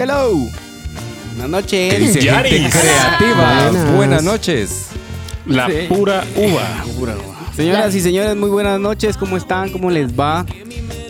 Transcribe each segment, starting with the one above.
Hello. Buenas noches. ¿Qué dice gente creativa? Buenas. Buenas noches. La Sí. pura uva. Señoras y señores, muy buenas noches. ¿Cómo están? ¿Cómo les va?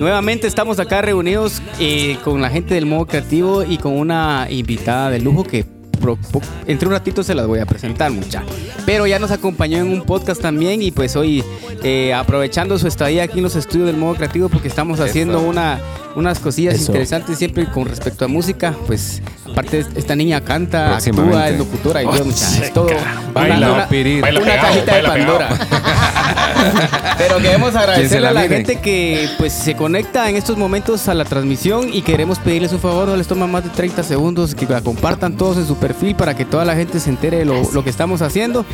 Nuevamente estamos acá reunidos eh, con la gente del modo creativo y con una invitada de lujo que pro- po- entre un ratito se las voy a presentar mucha. Pero ya nos acompañó en un podcast también y pues hoy eh, aprovechando su estadía aquí en los estudios del modo creativo porque estamos haciendo Eso. una, unas cosillas Eso. interesantes siempre con respecto a música. Pues aparte esta niña canta, actúa, es locutora y todo, mucha. Es todo Baila, una- una- baila una pegado, cajita de baila. Pandora. Pero queremos agradecerle la a la gente que pues se conecta en estos momentos a la transmisión y queremos pedirles un favor, no les toma más de 30 segundos, que la compartan todos en su perfil para que toda la gente se entere de lo, lo que estamos haciendo.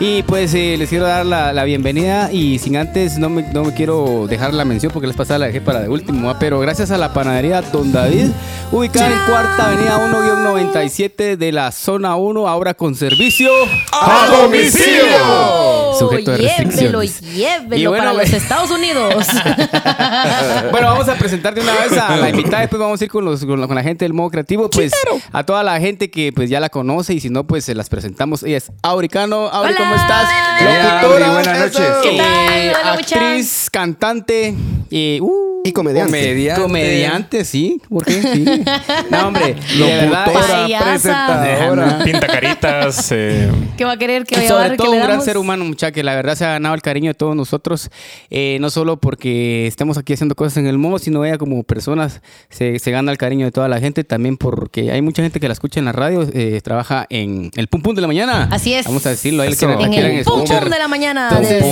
Y pues eh, les quiero dar la, la bienvenida y sin antes no me, no me quiero dejar la mención porque les pasada la dejé para de último, ¿va? pero gracias a la panadería Don David, ubicada en Cuarta Avenida 1-97 de la zona 1, ahora con servicio. ¡A domicilio! Sujeto de llévelo, restricciones. llévelo Y bueno, para los Estados Unidos. Bueno, vamos a presentar de una vez a la invitada, después vamos a ir con, los, con, la, con la gente del modo creativo, pues a toda la gente que pues ya la conoce y si no, pues se las presentamos. Ella es Auricano. Auri, Hola. ¿cómo estás? Hola, Auri, buenas noches. ¿Qué tal? eh, Hola, actriz, cantante y, uh, Y comediante. Comediante. comediante, sí. ¿Por qué? Sí. No, hombre, Locutora, presentadora. Pinta caritas. eh, ¿Qué va a querer que vaya a sobre dar, todo que un gran ser humano, muchacha, que la verdad se ha ganado el cariño de todos nosotros, eh, no solo porque estemos aquí haciendo cosas en el modo, sino ella como personas se, se gana el cariño de toda la gente, también porque hay mucha gente que la escucha en la radio, eh, trabaja en el Pum Pum de la mañana. Así es. Vamos a decirlo, ahí la En quieren el pum pum de la mañana. Entonces.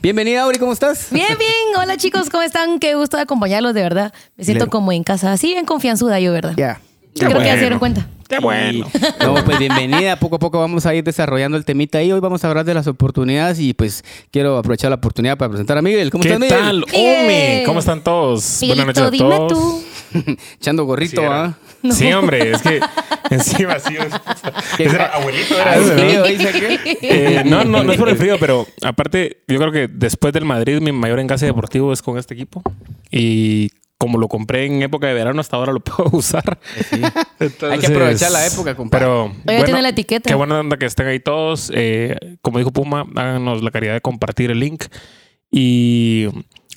Bienvenida, Auri, ¿cómo estás? Bien, bien. Hola chicos, ¿cómo están? Qué gusto de acompañarlos, de verdad. Me siento como en casa, así bien confianzuda yo, ¿verdad? Ya. Creo que ya se dieron cuenta. Qué bueno. Y- no, pues bienvenida. Poco a poco vamos a ir desarrollando el temita y hoy vamos a hablar de las oportunidades y pues quiero aprovechar la oportunidad para presentar a Miguel. ¿Cómo ¿Qué estás, Miguel? tal, Miguel. Omi? ¿Cómo están todos? Buenas noches a dime todos. tú. Echando gorrito, Sí, ¿ah? Sí, hombre, es que encima sí. Era abuelito, era. Eh, no, no, no es por el frío, pero aparte, yo creo que después del Madrid, mi mayor enganche deportivo es con este equipo. Y como lo compré en época de verano, hasta ahora lo puedo usar. Hay que aprovechar la época, compadre. Pero. Oiga, tiene la etiqueta. Qué buena onda que estén ahí todos. Eh, como dijo Puma, háganos la caridad de compartir el link. Y.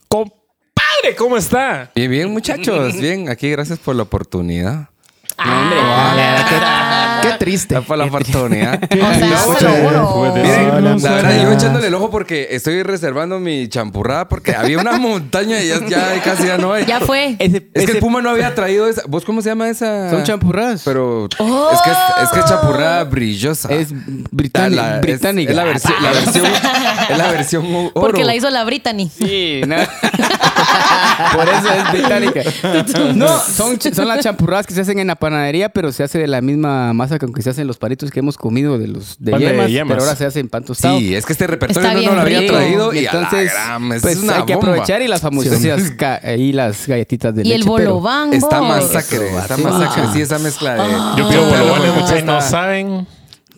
¡Compadre! ¿Cómo está? Bien, bien, muchachos. Bien, aquí gracias por la oportunidad. Ah, Qué triste. Ya por la oportunidad. O sea, seguro. Miren, No, la verdad, yo echándole el ojo porque estoy reservando mi champurrada porque había una montaña y ya, ya casi ya no hay. Ya fue. Es que el Puma no había traído esa. ¿Vos cómo se llama esa? son champurradas. Pero Oh. es que es, es que champurrada brillosa. es La- británica. la- es- británica. Es, la versión, la versión, es la versión oro. Porque la hizo la Brittany. Sí, no. Por eso es británica. No, son las champurradas que se hacen en la panadería, pero se hace de la misma masa con que se hacen los palitos que hemos comido de los de Pan de yemas, yemas. pero ahora se hacen pan tostado. Sí, es que este repertorio no, no lo había traído y, entonces entonces a la gran, es pues una hay que bomba. aprovechar y las famosas y las galletitas de Y el leche, pero- bolobán. Está masacre, está Sí. masacre. Sí, esa mezcla de. Yo pido Pero bolovanes, no muchachos, no está- saben.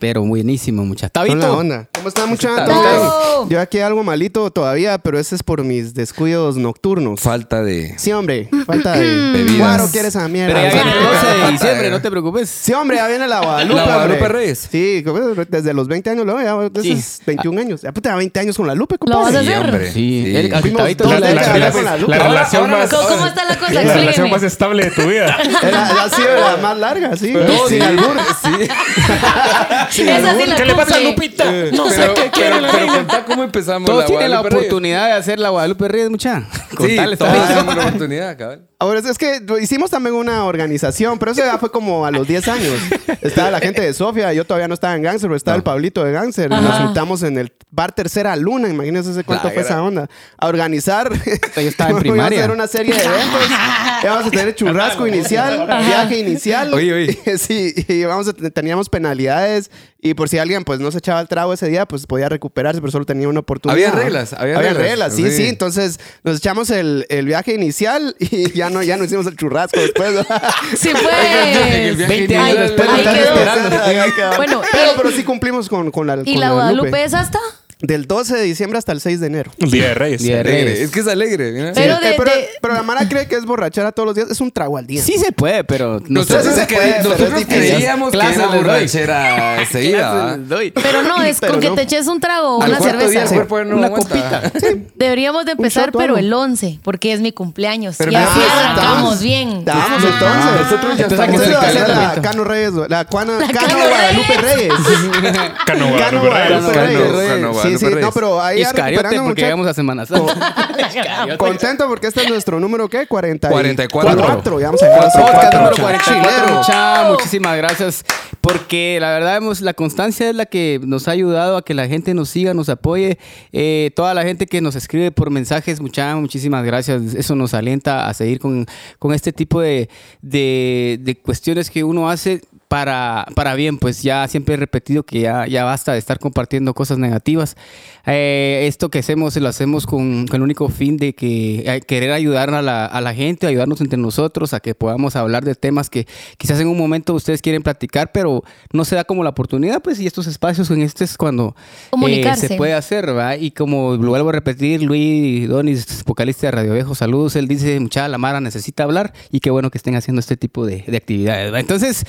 Pero buenísimo, muchachos. Tabito. onda. ¿Cómo están, muchachos? Yo aquí algo malito todavía, pero ese es por mis descuidos nocturnos. Falta de. Sí, hombre. Falta de Bebidas. Guaro quiere esa mierda. Pero ya viene el 12 de diciembre, no te preocupes. Sí, hombre, ya viene la Guadalupe. La Guadalupe. Reyes. Sí, desde los 20 años, luego, ya, desde Sí. esos 21 años. Ya puta, 20 años con la Lupe, ¿Lo vas a compadre. Sí, hacer? hombre. Sí, Sí. el- Fuimos Tabito la- la- con la la Lupe. relación Ahora más- ¿Cómo, está la cosa? La relación más estable de tu vida. Era- ha sido la más larga, sí. Sin albur. Sí. Esa sí la ¿Qué le pasa a. Lupita? No sé qué quiere pero, la pero contá cómo empezamos. Todos tienen la Guadalupe Reyes. oportunidad de hacer la Guadalupe Reyes, mucha. Sí, todos también. tenemos la oportunidad, cabrón. Ahora, es que hicimos también una organización, pero eso ya fue como a los 10 años. Estaba la gente de Sofía, yo todavía no estaba en Gangster, pero estaba el Pablito de Gangster. Nos juntamos en el bar Tercera Luna, imagínense cuánto La fue esa onda. A organizar. Yo estaba en Íbamos primaria. a hacer una serie de eventos. Íbamos a tener churrasco inicial, viaje inicial. Oye, oye. Sí, y vamos a, teníamos penalidades. Y por si alguien pues no se echaba el trago ese día, pues podía recuperarse, pero solo tenía una oportunidad. Había reglas, había reglas. reglas, sí, sí. sí. Entonces nos echamos el, el viaje inicial y ya no, ya no hicimos el churrasco después. Sí, el pues. viaje 20 años después. Bueno, pero, el- pero sí cumplimos con, con la ¿Y con la Lupe. Guadalupe es hasta? Del 12 de diciembre hasta el 6 de enero. Día de Reyes. Día de Alegre. Reyes. Es que es alegre. Pero Eh, de- pero, de- pero la Mara cree que es borrachera todos los días. Es un trago al día. Sí se puede, pero no Nosotros, sé. se puede, pero nosotros creíamos que era borrachera seguida. Pero no, es Pero con que te eches un trago o una cerveza. no Una aguanta. copita. Deberíamos de empezar, pero el 11, porque es mi cumpleaños. Pero y así ya, arrancamos estamos- bien. Estamos Ah, entonces. nosotros ya estamos la Cano Reyes, la Cano Cano Guadalupe Reyes. Cano Cano Guadalupe Reyes. Sí, sí, Reyes. no, pero ahí Iscariote, porque mucha- llegamos a Semana Santa. Contento porque este es nuestro número, ¿qué? 44. 44. Ya vamos a llegar a Podcast número 44. 44, Chilero. mucha, muchísimas gracias. Porque la verdad, hemos, la constancia es la que nos ha ayudado a que la gente nos siga, nos apoye. Eh, toda la gente que nos escribe por mensajes, mucha, muchísimas gracias. Eso nos alienta a seguir con, con este tipo de, de, de cuestiones que uno hace para, para bien, pues ya siempre he repetido que ya, ya basta de estar compartiendo cosas negativas. Eh, esto que hacemos lo hacemos con, con el único fin de que eh, querer ayudar a la, a la gente, ayudarnos entre nosotros, a que podamos hablar de temas que quizás en un momento ustedes quieren platicar, pero no se da como la oportunidad, pues y estos espacios en este es cuando eh, se puede hacer, ¿verdad? Y como lo vuelvo a repetir, Luis Donis, vocalista de Radio Viejo, saludos, él dice, mucha la Mara necesita hablar y qué bueno que estén haciendo este tipo de, de actividades, ¿verdad? Entonces,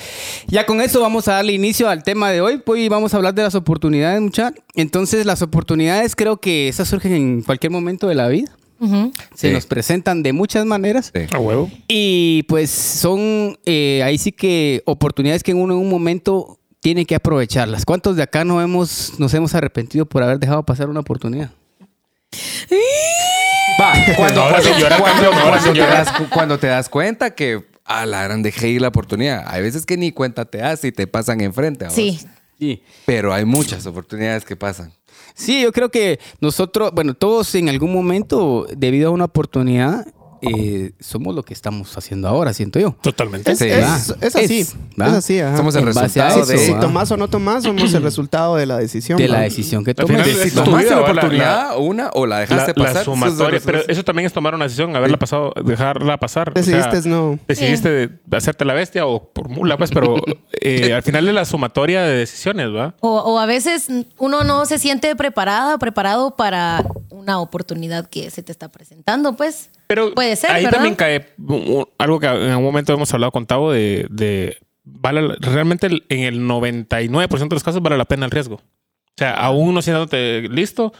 ya con eso vamos a darle inicio al tema de hoy, pues vamos a hablar de las oportunidades, mucha. Entonces, las oportunidades creo que esas surgen en cualquier momento de la vida. Se Sí. nos presentan de muchas maneras. Sí. A huevo. Y pues son eh, ahí sí que oportunidades que uno en un momento tiene que aprovecharlas. ¿Cuántos de acá no hemos, nos hemos arrepentido por haber dejado pasar una oportunidad? Va, cuando, cuando te das cuenta que a la gran dejé ir la oportunidad. Hay veces que ni cuenta te das y te pasan enfrente. a vos. Sí. Sí. Pero hay muchas oportunidades que pasan. Sí, yo creo que nosotros, bueno, todos en algún momento, debido a una oportunidad, eh, somos lo que estamos haciendo ahora, siento yo. Totalmente. Es, Sí, es- así. Es, así, ajá. Somos el En resultado de, Si tomás o no tomás, somos el resultado de la decisión. De la decisión que es- si tomaste la la- oportunidad, una, o la La, dejaste la pasar. sumatoria, eso- pero eso también es tomar una decisión, haberla pasado, dejarla pasar. O sea, Decidiste no. Decidiste de hacerte la bestia o por mula, pues, pero eh, al final es la sumatoria de decisiones, ¿va? O, o a veces uno no se siente preparada, preparado para una oportunidad que se te está presentando, pues. Pero Puede ser, ahí ¿verdad? también cae algo que en algún momento hemos hablado con Tavo de, de vale, realmente el- en el 99% de los casos vale la pena el riesgo. O sea, aún no siéndote listo,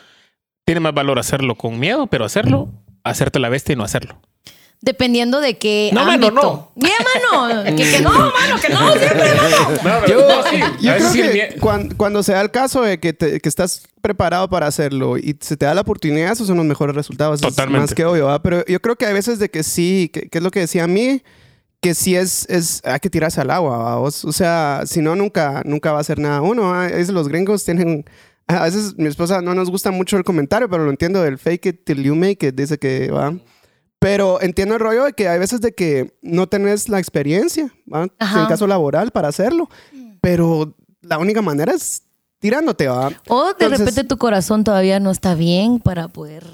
tiene más valor hacerlo con miedo, pero hacerlo, hacerte la bestia y no hacerlo. Dependiendo de qué No, mano, no. Bien, mano. Que, que no, mano, que no, siempre no. Yo, Yo creo que cuan- cuando, se da el caso de que, te- que estás preparado para hacerlo y se te da la oportunidad, esos son los mejores resultados. Es Totalmente. más que obvio, ¿va? Pero yo creo que hay veces de que sí, que, que es lo que decía a mí, que sí es, es hay que tirarse al agua. O, o sea, si no, nunca, nunca va a hacer nada uno. Es, los gringos tienen... A veces mi esposa no nos gusta mucho el comentario, pero lo entiendo del fake it till you make it, dice que va. Pero entiendo el rollo de que hay veces de que no tenés la experiencia, en caso laboral, para hacerlo. Pero la única manera es tirándote, ¿va? O de Entonces- repente tu corazón todavía no está bien para poder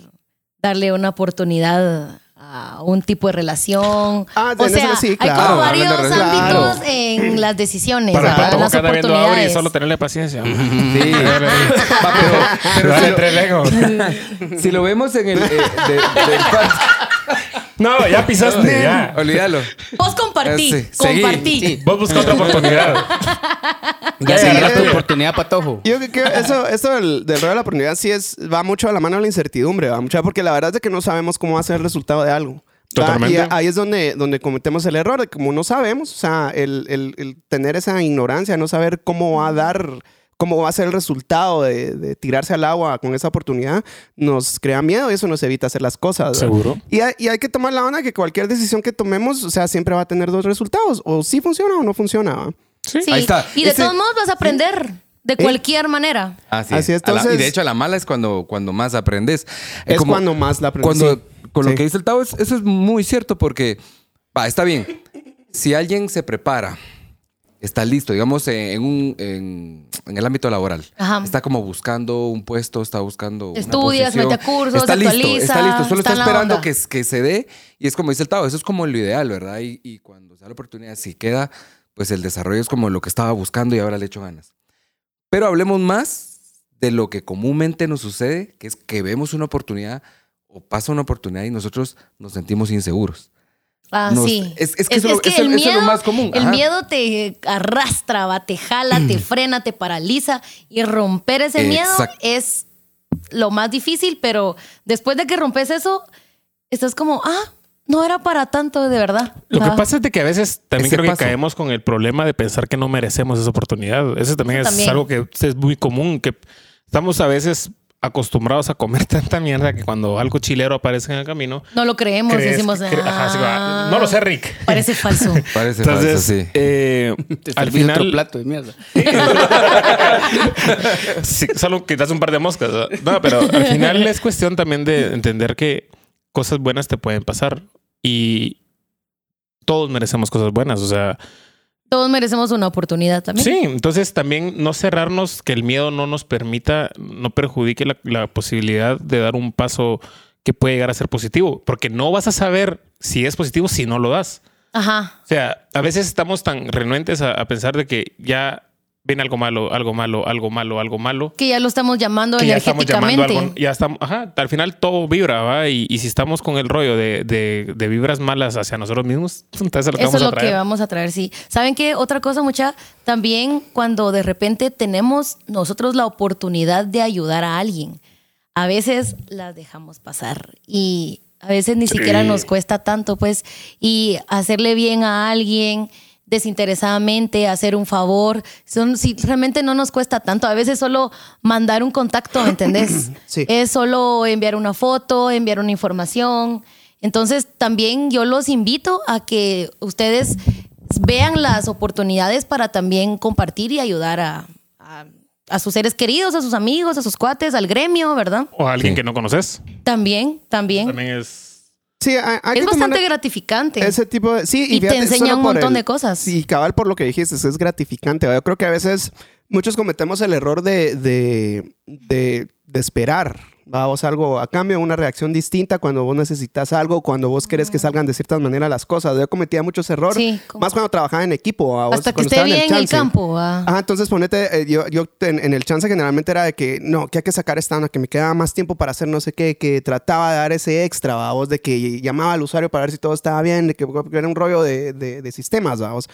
darle una oportunidad a un tipo de relación. Ah, o sea, sí, hay como varios ámbitos en las decisiones, para pato las ahora y oportunidades. solo tenerle paciencia. Sí. Va, pero, pero si, Dale lo, si lo vemos en el. eh, de- No, ya pisaste, ya. Olvídalo. Vos compartí, sí, seguí. compartí. Sí. Vos busca otra oportunidad. Ya se tu oportunidad, patojo. Yo creo que eso, eso del, del rollo de la oportunidad sí es, va mucho a la mano de la incertidumbre, va mucho, porque la verdad es de que no sabemos cómo va a ser el resultado de algo. Totalmente. Y ahí es donde, donde cometemos el error, de que como no sabemos, o sea, el, el- el tener esa ignorancia, no saber cómo va a dar, cómo va a ser el resultado de, de tirarse al agua con esa oportunidad, nos crea miedo y eso nos evita hacer las cosas. ¿verdad? Seguro. Y hay, y hay que tomar la onda que cualquier decisión que tomemos, o sea, siempre va a tener dos resultados, o sí funciona o no funciona. ¿va? Sí. Ahí está. Y de Ese- todos modos vas a aprender de cualquier manera. Así, Así es, A la- y entonces- de hecho, a la mala es cuando, cuando más aprendes. Eh, Es como- cuando más la aprendes. Cuando, sí. con lo Sí. que dice el Tavo, es- eso es muy cierto porque, va, está bien. Si alguien se prepara, está listo, digamos, en, un, en, en el ámbito laboral, Ajá. está como buscando un puesto, está buscando. una Estudias, posición, mete a cursos, está se listo, actualiza, está listo, solo está esperando que, que se dé y es como dice el Tavo, eso es como lo ideal, ¿verdad? Y, y cuando se da la oportunidad, si queda, pues el desarrollo es como lo que estaba buscando y ahora le echo ganas. Pero hablemos más de lo que comúnmente nos sucede, que es que vemos una oportunidad o pasa una oportunidad y nosotros nos sentimos inseguros. Ah, Nos- sí. es- es que eso- eso- eso es lo más común. El Ajá. miedo te arrastra, va, te jala, te frena, te paraliza. Y romper ese miedo es lo más difícil, pero después de que rompes eso, estás como, ah, no era para tanto, de verdad. Lo que Ah. pasa es de que a veces también Ese creo que paso. caemos con el problema de pensar que no merecemos esa oportunidad. Eso también Eso es también. algo que es muy común, que estamos a veces acostumbrados a comer tanta mierda que cuando algo chilero aparece en el camino, No lo creemos, crees- decimos, cre- ajá, sí, va. "Ah, no lo sé, Rick. Parece falso. Parece Entonces, falso, sí. eh, al otro final, plato de mierda. Sí, solo quitas un par de moscas. ¿no? No, pero al final es cuestión también de entender que cosas buenas te pueden pasar y todos merecemos cosas buenas. O sea, Todos merecemos una oportunidad también. sí, entonces también no cerrarnos que el miedo no nos permita, no perjudique la, la posibilidad de dar un paso que puede llegar a ser positivo, porque no vas a saber si es positivo si no lo das. Ajá. O sea, a veces estamos tan renuentes a, a pensar de que ya viene algo malo, algo malo, algo malo, algo malo. Que ya lo estamos llamando que ya estamos llamando energéticamente. algo, ya estamos, ajá, al final todo vibra, ¿va? Y, y si estamos con el rollo de, de- de vibras malas hacia nosotros mismos, entonces es lo que Eso vamos es a lo traer. que vamos a traer, sí. ¿Saben qué? Otra cosa, mucha, también cuando de repente tenemos nosotros la oportunidad de ayudar a alguien, a veces las dejamos pasar y a veces ni siquiera nos cuesta tanto, pues, y hacerle bien a alguien desinteresadamente, hacer un favor, son, si realmente no nos cuesta tanto, a veces solo mandar un contacto, ¿me entendés? Sí. Es solo enviar una foto, enviar una información. Entonces, también yo los invito a que ustedes vean las oportunidades para también compartir y ayudar a, a- a sus seres queridos, a sus amigos, a sus cuates, al gremio, ¿verdad? O a alguien Sí. que no conoces. También, también. También es. Sí, hay, hay es tomar bastante gratificante. ese tipo de... Sí, Y te fíjate, enseña un montón el- de cosas. Sí, cabal por lo que dijiste, es gratificante. Yo creo que a veces muchos cometemos el error de, de, de, de esperar. Vamos algo a cambio, una reacción distinta cuando vos necesitas algo, cuando vos querés que salgan de ciertas maneras las cosas. Yo cometía muchos errores, Sí, más cuando trabajaba en equipo. ¿va? Hasta que esté bien en el campo. ah. Ajá, entonces ponete, eh, yo, yo en, en el chance generalmente era de que no, que hay que sacar esta onda, que me quedaba más tiempo para hacer no sé qué, que trataba de dar ese extra, vamos, de que llamaba al usuario para ver si todo estaba bien, de que, que era un rollo de, de- de sistemas, vamos.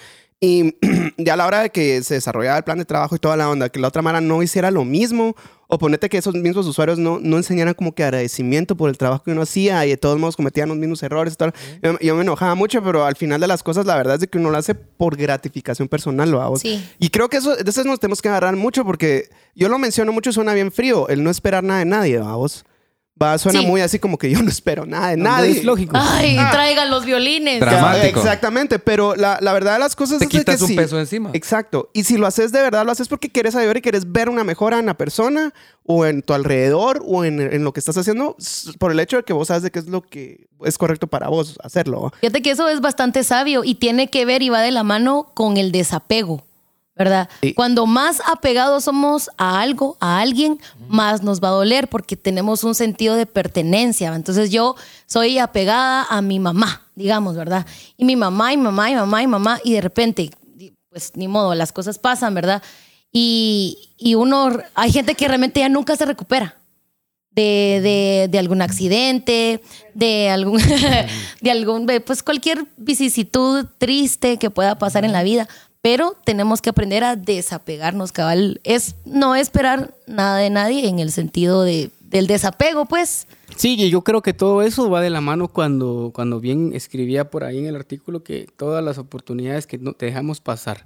Y ya a la hora de que se desarrollaba el plan de trabajo y toda la onda, que la otra mara no hiciera lo mismo, o ponete que esos mismos usuarios no, no enseñaran como que agradecimiento por el trabajo que uno hacía y de todos modos cometían los mismos errores y tal. Yo, yo me enojaba mucho, pero al final de las cosas la verdad es que uno lo hace por gratificación personal, vamos. Sí. Y creo que eso, de eso nos tenemos que agarrar mucho porque yo lo menciono mucho, suena bien frío, el no esperar nada de nadie, vamos. Va, suena Sí. muy así como que yo no espero nada de No, nadie. Es lógico. Ay, Ah. traigan los violines. Dramático. Exactamente, pero la, la verdad de las cosas Te es de quitas que un sí. peso encima. Exacto. Y si lo haces de verdad, lo haces porque quieres ayudar y quieres ver una mejora en la persona o en tu alrededor o en, en lo que estás haciendo por el hecho de que vos sabes de qué es lo que es correcto para vos hacerlo. Fíjate que eso es bastante sabio y tiene que ver y va de la mano con el desapego, ¿verdad? Sí. Cuando más apegados somos a algo, a alguien, más nos va a doler porque tenemos un sentido de pertenencia. Entonces yo soy apegada a mi mamá, digamos, ¿verdad? Y mi mamá y mamá y mamá y mamá y de repente, pues ni modo, las cosas pasan, ¿verdad? Y, y uno, hay gente que realmente ya nunca se recupera de, de, de algún accidente, de algún, de algún, pues cualquier vicisitud triste que pueda pasar en la vida. Pero tenemos que aprender a desapegarnos, cabal. Es no esperar nada de nadie en el sentido de, del desapego, pues. Sí, y yo creo que todo eso va de la mano cuando, cuando bien escribía por ahí en el artículo que todas las oportunidades que no te dejamos pasar,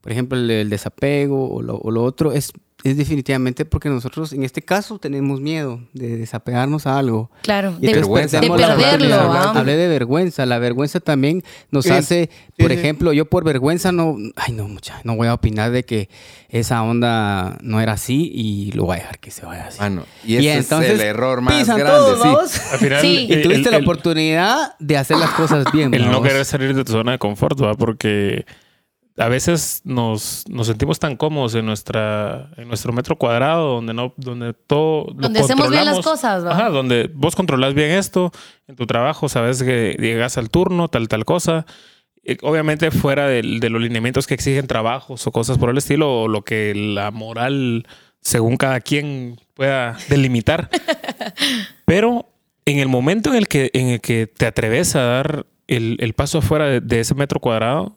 por ejemplo, el, desapego o lo otro, es, es definitivamente porque nosotros en este caso tenemos miedo de desapegarnos a algo. Claro, Y de, vergüenza. de perdemos la perderlo. ah. Hablé de vergüenza. La vergüenza también nos hace, por ejemplo, yo por vergüenza no, ay no, mucha, no voy a opinar de que esa onda no era así y lo voy a dejar que se vaya así. Ah, no. Y ese es el error más pisan grande, todos, sí. vamos. Al final, Sí. Y tuviste el- la el- oportunidad de hacer las cosas bien. El no querer salir de tu zona de confort, ¿va? Porque a veces nos, nos sentimos tan cómodos en nuestra en nuestro metro cuadrado donde no donde todo lo Donde hacemos bien las cosas, ¿va? Ajá, donde vos controlas bien esto en tu trabajo, sabes que llegas al turno, tal tal cosa. Eh, Obviamente fuera del- de, los lineamientos que exigen trabajos o cosas por el estilo o lo que la moral según cada quien pueda delimitar. Pero en el momento en el que, en el que te atreves a dar el, el paso afuera de, de ese metro cuadrado,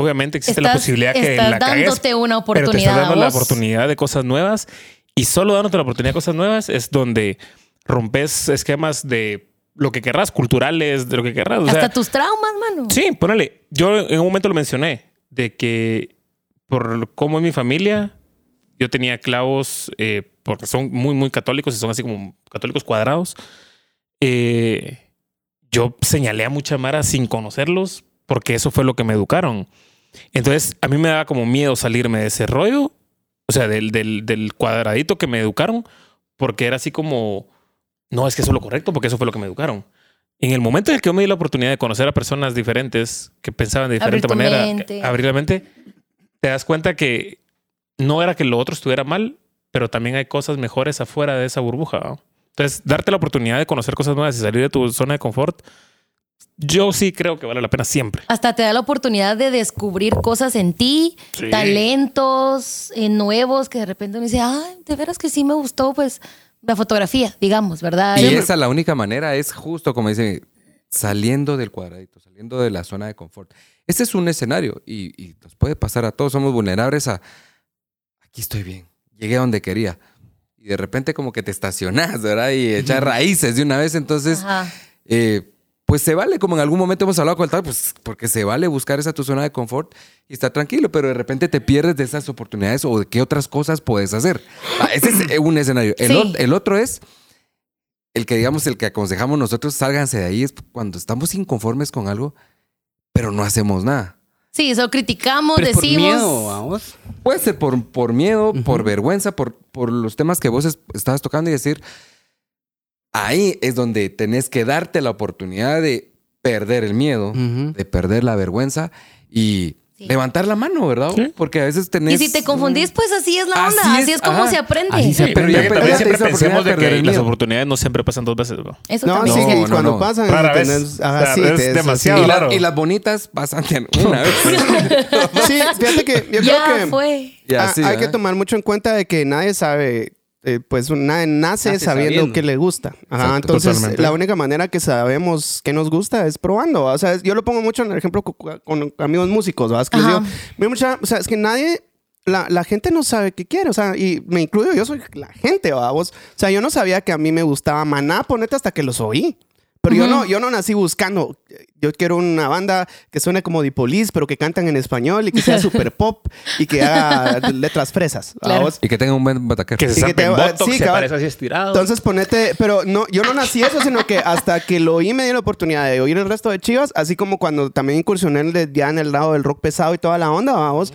obviamente existe la Estás- posibilidad que estás la cagues, dándote una pero te oportunidad estás dando la oportunidad de cosas nuevas y solo dándote la oportunidad de cosas nuevas es donde rompes esquemas de lo que querrás, culturales, de lo que querrás. O Hasta sea, tus traumas, mano. Sí, ponele. Yo en un momento lo mencioné, de que por cómo es mi familia, yo tenía clavos, eh, porque son muy, muy católicos y son así como católicos cuadrados. Eh, yo señalé a mucha Mara sin conocerlos, porque eso fue lo que me educaron. Entonces, a mí me daba como miedo salirme de ese rollo, o sea, del, del, del cuadradito que me educaron, porque era así como, no, es que eso es lo correcto, porque eso fue lo que me educaron. En el momento en el que yo me di la oportunidad de conocer a personas diferentes que pensaban de diferente manera, mente. abrir la mente, te das cuenta que no era que lo otro estuviera mal, pero también hay cosas mejores afuera de esa burbuja. ¿no? Entonces, darte la oportunidad de conocer cosas nuevas y salir de tu zona de confort, yo sí creo que vale la pena siempre. Hasta te da la oportunidad de descubrir cosas en ti, Sí. talentos eh, nuevos que de repente uno dice, ay, de veras que sí me gustó, pues, la fotografía, digamos, ¿verdad? Y esa la única manera es justo como dice, saliendo del cuadradito, saliendo de la zona de confort. Este es un escenario y, y nos puede pasar a todos, somos vulnerables a, aquí estoy bien, llegué a donde quería. Y de repente como que te estacionas, ¿verdad? Y echar raíces de una vez, entonces... Ajá. eh, pues se vale, como en algún momento hemos hablado con el tal, pues porque se vale buscar esa tu zona de confort y estar tranquilo, pero de repente te pierdes de esas oportunidades o de qué otras cosas puedes hacer. Ah, ese es un escenario. El, Sí. el otro es el que, digamos, el que aconsejamos nosotros, sálganse de ahí, es cuando estamos inconformes con algo, pero no hacemos nada. Sí, eso criticamos, Pero es por decimos. miedo, vamos. Puede ser por, por miedo, por vergüenza, por, por los temas que vos es- estabas tocando y decir, ahí es donde tenés que darte la oportunidad de perder el miedo, Ujú. de perder la vergüenza y Sí. levantar la mano, ¿verdad? Sí. Porque a veces tenés... Y si te confundís, pues así es la Así onda, así es, es, como ajá. se aprende. Así se Sí, pero pero ya ya pe- también ya siempre pensemos de que las oportunidades no siempre pasan dos veces. bro. Eso No, también. sí, No, y no, cuando no. pasan, Rara vez. tenés- ajá, es demasiado Y, la- Claro. y las bonitas pasan de una vez. Sí, fíjate que yo ya creo que fue. Y ah, así, hay ¿verdad? que tomar mucho en cuenta de que nadie sabe, eh, pues nadie nace, Nace sabiendo, sabiendo. qué le gusta. Ajá, Exacto, entonces, totalmente. la única manera que sabemos qué nos gusta es probando. O sea, yo lo pongo mucho en el ejemplo con, con amigos músicos, ¿verdad? Es que "Mira, mucha- o sea, es que nadie la, la gente no sabe qué quiere, o sea, y me incluyo, yo soy la gente, vamos. O sea, yo no sabía que a mí me gustaba Maná, ponete hasta que los oí. Pero yo, no, yo no nací buscando. Yo quiero una banda que suene como Dipolis, pero que cantan en español y que sea super pop y que haga letras fresas. Y que tenga un buen bataquero. Que se Sí, que zape en te- botox, sí, se cabal. aparece así estirado. Entonces ponete, pero no, yo no nací eso, sino que hasta que lo oí me di la oportunidad de oír el resto de Chivas, así como cuando también incursioné en el- ya en el lado del rock pesado y toda la onda, vamos.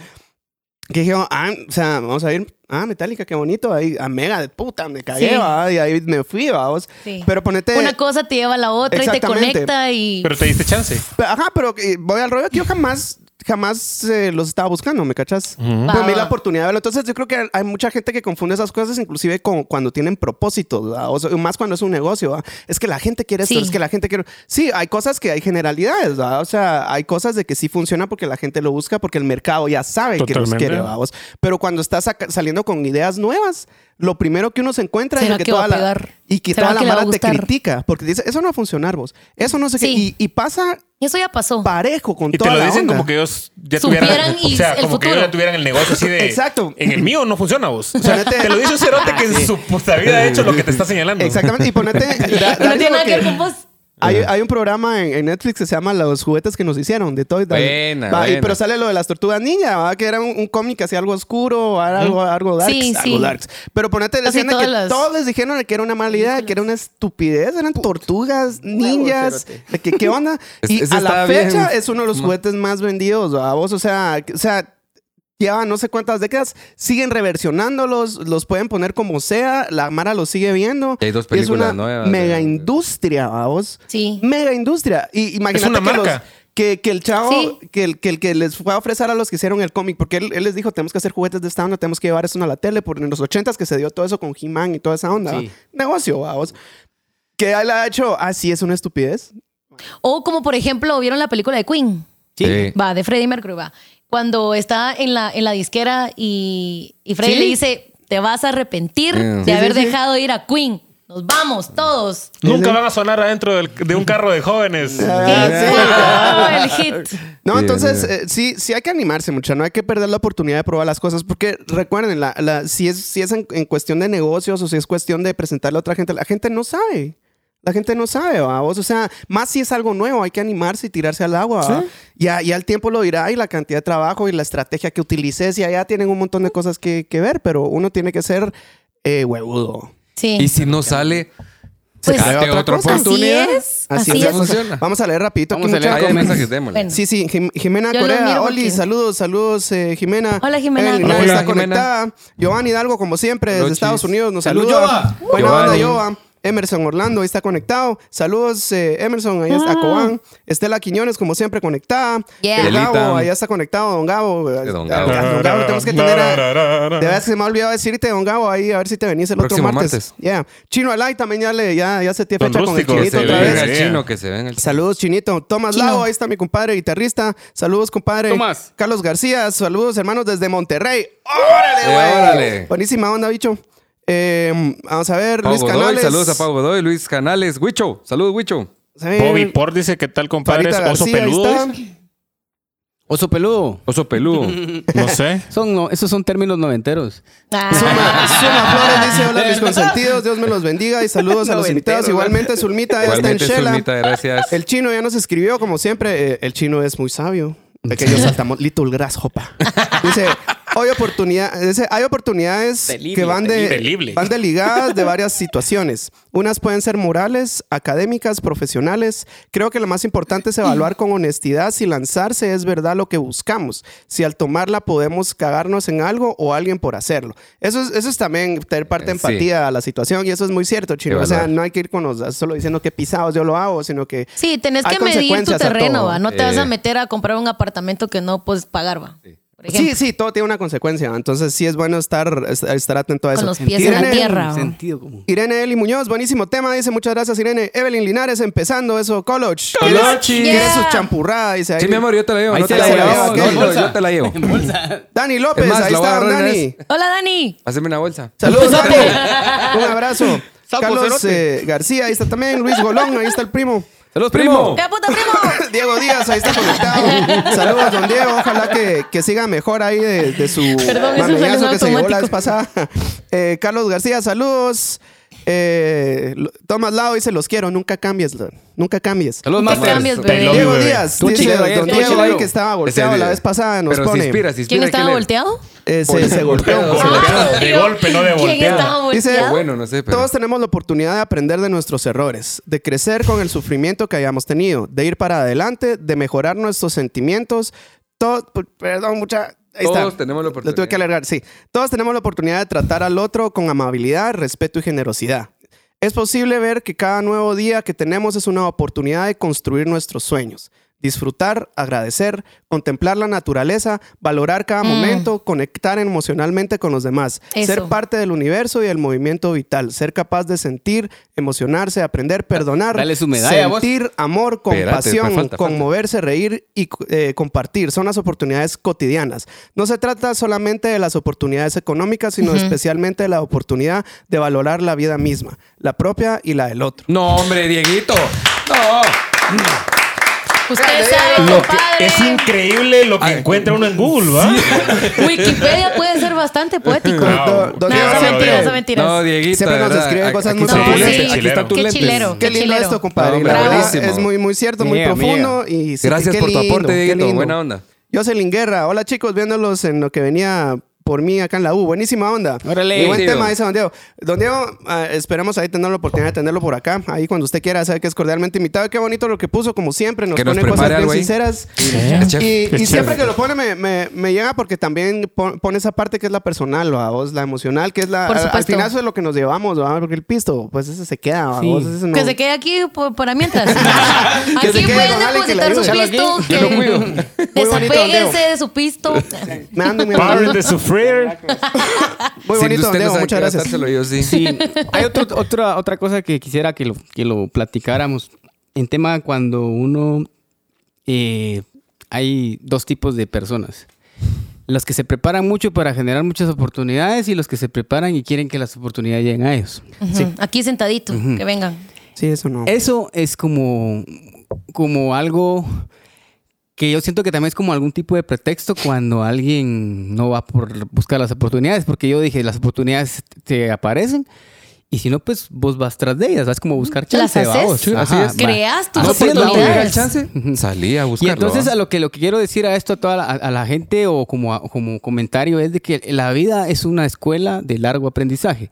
Que dije, ah, o sea, vamos a ir, ah, Metallica, qué bonito, ahí, a Mega de puta, me cagué, Sí. va, y ahí me fui, vamos. Sí. Pero ponete... Una cosa te lleva a la otra y te conecta y. Pero te diste chance. Pe- Ajá, pero eh, voy al rollo que yo jamás, jamás eh, los estaba buscando, ¿me cachas? Pero me di va. la oportunidad de verlo. Entonces, yo creo que hay mucha gente que confunde esas cosas, inclusive con cuando tienen propósitos, o sea, más cuando es un negocio. ¿verdad? Es que la gente quiere esto, Sí. es que la gente quiere. Sí, hay cosas que hay generalidades, ¿verdad? o sea, hay cosas de que sí funciona porque la gente lo busca, porque el mercado ya sabe que los Totalmente. quiere, vamos. Pero cuando estás saliendo con ideas nuevas, lo primero que uno se encuentra es ¿Será de que, que toda la y que ¿Será toda la que mara te critica, porque dice eso no va a funcionar, vos. Eso no sé qué. Sí. Y, y pasa Eso ya pasó. parejo con Y te toda lo la dicen onda. como que ellos ya Supieran tuvieran. y o sea, el como que ellos futuro. ya tuvieran el negocio así de. Exacto. En el mío no funciona vos. O sea, Ponete- te lo dice un cerote que en su puta vida ha hecho lo que te está señalando. Exactamente. Y ponete. da- no Dani, tiene nada que ver con vos. Hay, hay un programa en, en Netflix que se llama Los juguetes que nos hicieron, de Toy Story. Buena, Va, y- pero sale lo de las tortugas ninja, ¿va? que era un, un cómic así algo oscuro, algo, algo darks, Sí, algo sí. darks. Pero ponete la escena que todos les dijeron que era una mala idea, que era una estupidez, eran tortugas, ninjas, que qué onda. Y a la fecha bien. es uno de los juguetes más vendidos, ¿va? vos, o sea, o sea, lleva no sé cuántas décadas, siguen reversionándolos, los pueden poner como sea, la Mara los sigue viendo. Y hay dos Y es películas una nuevas. mega de- industria, vamos. Sí. Mega industria. Y imagínate una que, marca. los- que, que el chavo, Sí. que, el, que el que les fue a ofrecer a los que hicieron el cómic, porque él, él les dijo, tenemos que hacer juguetes de esta onda, tenemos que llevar eso a la tele, porque en los ochentas que se dio todo eso con He-Man y toda esa onda. Sí. Negocio, vamos. Que él ha hecho, ah, sí, es una estupidez. O como por ejemplo, ¿vieron la película de Queen? Sí. Sí. Va, de Freddie Mercury, va. Cuando está en la, en la disquera y, y Freddy ¿Sí? le dice, te vas a arrepentir de Sí, haber sí, sí. dejado ir a Queen. Nos vamos todos. Nunca van a sonar adentro del- de un carro de jóvenes. ¡Wow! El hit. No, entonces sí. eh, sí, sí hay que animarse mucho, no hay que perder la oportunidad de probar las cosas, porque recuerden, la, la- si es, si es en, en cuestión de negocios o si es cuestión de presentarle a otra gente, la gente no sabe. La gente no sabe, ¿va? vos, o sea, más si es algo nuevo, hay que animarse y tirarse al agua. ¿va? Ya, ya el tiempo lo dirá y la cantidad de trabajo y la estrategia que utilices y allá tienen un montón de cosas que, que ver, pero uno tiene que ser eh, huevudo. Sí. Y si no sale, Pues, date otra oportunidad. Así es. Así, Así es. funciona. Vamos a leer rapidito. aquí, Vamos a leer. Hay mensajes, démosle. Bueno. Sí, sí, Jim- Jimena Yo Corea. Oli, saludos, saludos, eh, Jimena. Hola, Jimena. Hola, está Jimena. conectada. Giovanni Hidalgo, como siempre, desde. Estados Unidos, nos Salud, saluda. Buena onda, Giovanni. Emerson Orlando, ahí está conectado. Saludos, eh, Emerson, ahí está Cobán. Estela Quiñones, como siempre, conectada. Yeah. El Gabo, allá está conectado, Don Gabo. Don Ah, Gabo. Don Gabo, tenemos que tener a- de verdad se me ha olvidado decirte, Don Gabo, ahí a ver si te venís el Próximo otro martes. martes. Yeah. Chino Alay también ya, le, ya, ya se tiene fecha con el chinito otra vez. venga el Sí. chino, que se venga el chino. Saludos, Chinito. Tomás Chino. Lago, ahí está mi compadre guitarrista. Saludos, compadre. Tomás. Carlos García, saludos, hermanos, desde Monterrey. ¡Órale, Eh, güey! órale. Buenísima onda, bicho. Eh, vamos a ver, Pau Luis Godoy, Canales. saludos a Pau Godoy, Luis Canales, Huicho, saludos Huicho. Bobby Port dice que tal compadre es Farita oso García, ahí peludo. está. Oso peludo. Oso peludo. No sé. Son, no, esos son términos noventeros. Ah. Suma, Suma Flores dice: Hola, mis consentidos. Dios me los bendiga y saludos a los invitados. Igualmente, Zulmita ya está en Igualmente, Shela. Zulmita, gracias. El chino ya nos escribió, como siempre. eh, el chino es muy sabio. Pequeño saltamos, Little Grasshopper. Dice, hay, oportunidad, dice, hay oportunidades Delible, que van de, delible. van de ligadas de varias situaciones. Unas pueden ser morales, académicas, profesionales. Creo que lo más importante es evaluar con honestidad si lanzarse es verdad lo que buscamos. Si al tomarla podemos cagarnos en algo o alguien por hacerlo. Eso es, eso es también tener parte de Eh, sí. empatía a la situación y eso es muy cierto, chino. O sea, no hay que ir con los, solo diciendo que pisados yo lo hago, sino que Sí, tenés Hay que medir tu terreno. ¿va? No te vas Eh. a meter a comprar un apartamento que no puedes pagar, ¿va? Por ejemplo. Sí, sí, todo tiene una consecuencia. Entonces sí es bueno estar, estar atento a eso. Con los pies en la Irene- tierra. Sentido como. Irene Eli Muñoz, buenísimo tema, dice muchas gracias Irene. Evelyn Linares empezando eso, college. Colochi. Quiere Yeah. sus champurradas, dice ahí. Sí, mi amor, yo te la llevo. Ahí No te la llevo. ok. No, yo te la llevo. En bolsa. Dani López, más, ahí está Dani. Hola, Dani. Haceme una bolsa. Saludos, Dani. Un abrazo. Carlos eh, García, ahí está también. Luis Golón, ahí está el primo. Saludos, primo. ¡Qué puta, primo! Diego Díaz, ahí está conectado. Saludos, don Diego. Ojalá que, que siga mejor ahí de, de su Perdón, eso mamellazo salió en que se llevó la automático. vez pasada. Eh, Carlos García, saludos. Eh, lo- Tomás Lao dice: Los quiero, nunca cambies, nunca cambies. Saludos, Master. cambies, Te bebé. Diego bebé. Díaz, Tú dice chilero, don tú Diego chilero. ahí que estaba volteado Ese- la vez pasada, nos Pero se pone. inspira, se inspira. ¿Quién estaba leer. volteado? Eh, se, se golpeó. Golpeado, de golpe, no de ¿Quién volteado. estaba Dice, volteado? Bueno, no sé, pero... Todos tenemos la oportunidad de aprender de nuestros errores, de crecer con el sufrimiento que hayamos tenido, de ir para adelante, de mejorar nuestros sentimientos. Todo, perdón, mucha. Ahí Todos está. tenemos la Lo oportunidad. tuve que alargar, sí. Todos tenemos la oportunidad de tratar al otro con amabilidad, respeto y generosidad. Es posible ver que cada nuevo día que tenemos es una oportunidad de construir nuestros sueños. Disfrutar, agradecer, contemplar la naturaleza, valorar cada momento, conectar emocionalmente con los demás, Eso. ser parte del universo y del movimiento vital, ser capaz de sentir, emocionarse, aprender, perdonar, Dale su medalla, vos. sentir amor, compasión, me falta, falta. conmoverse, reír y eh, compartir. Son las oportunidades cotidianas. No se trata solamente de las oportunidades económicas, sino especialmente de la oportunidad de valorar la vida misma, la propia y la del otro. No, hombre, Dieguito. No. Usted sabe, Lo que compadre. es increíble lo que encuentra uno en Google, ¿va? Wikipedia puede ser bastante poético. No, son siempre- mentiras, son mentiras. No, Dieguito. Siempre nos verdad, escribe aquí- cosas muy Sí, aquí están tus qué chilero. Qué lindo chilero. esto, compadre. Hombre, la verdad buenísimo. es muy, muy cierto, muy Mía, profundo. Y sí, Gracias qué por tu lindo, aporte, qué Dieguito. lindo. Buena onda. Jocelyn Guerra, hola chicos, viéndolos en lo que venía por mí acá en la U. Buenísima onda. Órale. Y buen Sí, tema, dice Don Diego. Don Diego, ah, esperemos ahí tener la oportunidad de tenerlo por acá. Ahí cuando usted quiera, sabe que es cordialmente invitado. Qué bonito lo que puso, como siempre. Nos Que nos pone cosas prepare bien ahí. sinceras. Y, y siempre que lo pone me, me- me llega porque también pon- pone esa parte que es la personal, ¿va? vos, la emocional, que es la... Por al- final eso es lo que nos llevamos, ¿va? porque el pisto, pues ese se queda, ¿va? Sí. vos, ese no- Que se quede aquí por- para mientras. Que se aquí pueden que depositar su pisto. Diego. Desapéguense de su pisto. Me ando, me Muy bonito, Diego, muchas gracias. yo sí. Sí, hay otro- otra, otra cosa que quisiera que lo, que lo platicáramos. En tema cuando uno... eh, hay dos tipos de personas. Los que se preparan mucho para generar muchas oportunidades y los que se preparan y quieren que las oportunidades lleguen a ellos. Aquí sentadito, que vengan. Sí, eso no. Eso es como, como algo que yo siento que también es como algún tipo de pretexto cuando alguien no va por buscar las oportunidades, porque yo dije, las oportunidades te aparecen. Y si no, pues vos vas tras de ellas, vas como a buscar Las chance, haces. Sí, así es. Creas tus la oportunidades. chance, salí a Y buscarlo. entonces ¿va? a lo que lo que quiero decir a esto a toda la, a, a la gente o como, a- como comentario es de que la vida es una escuela de largo aprendizaje.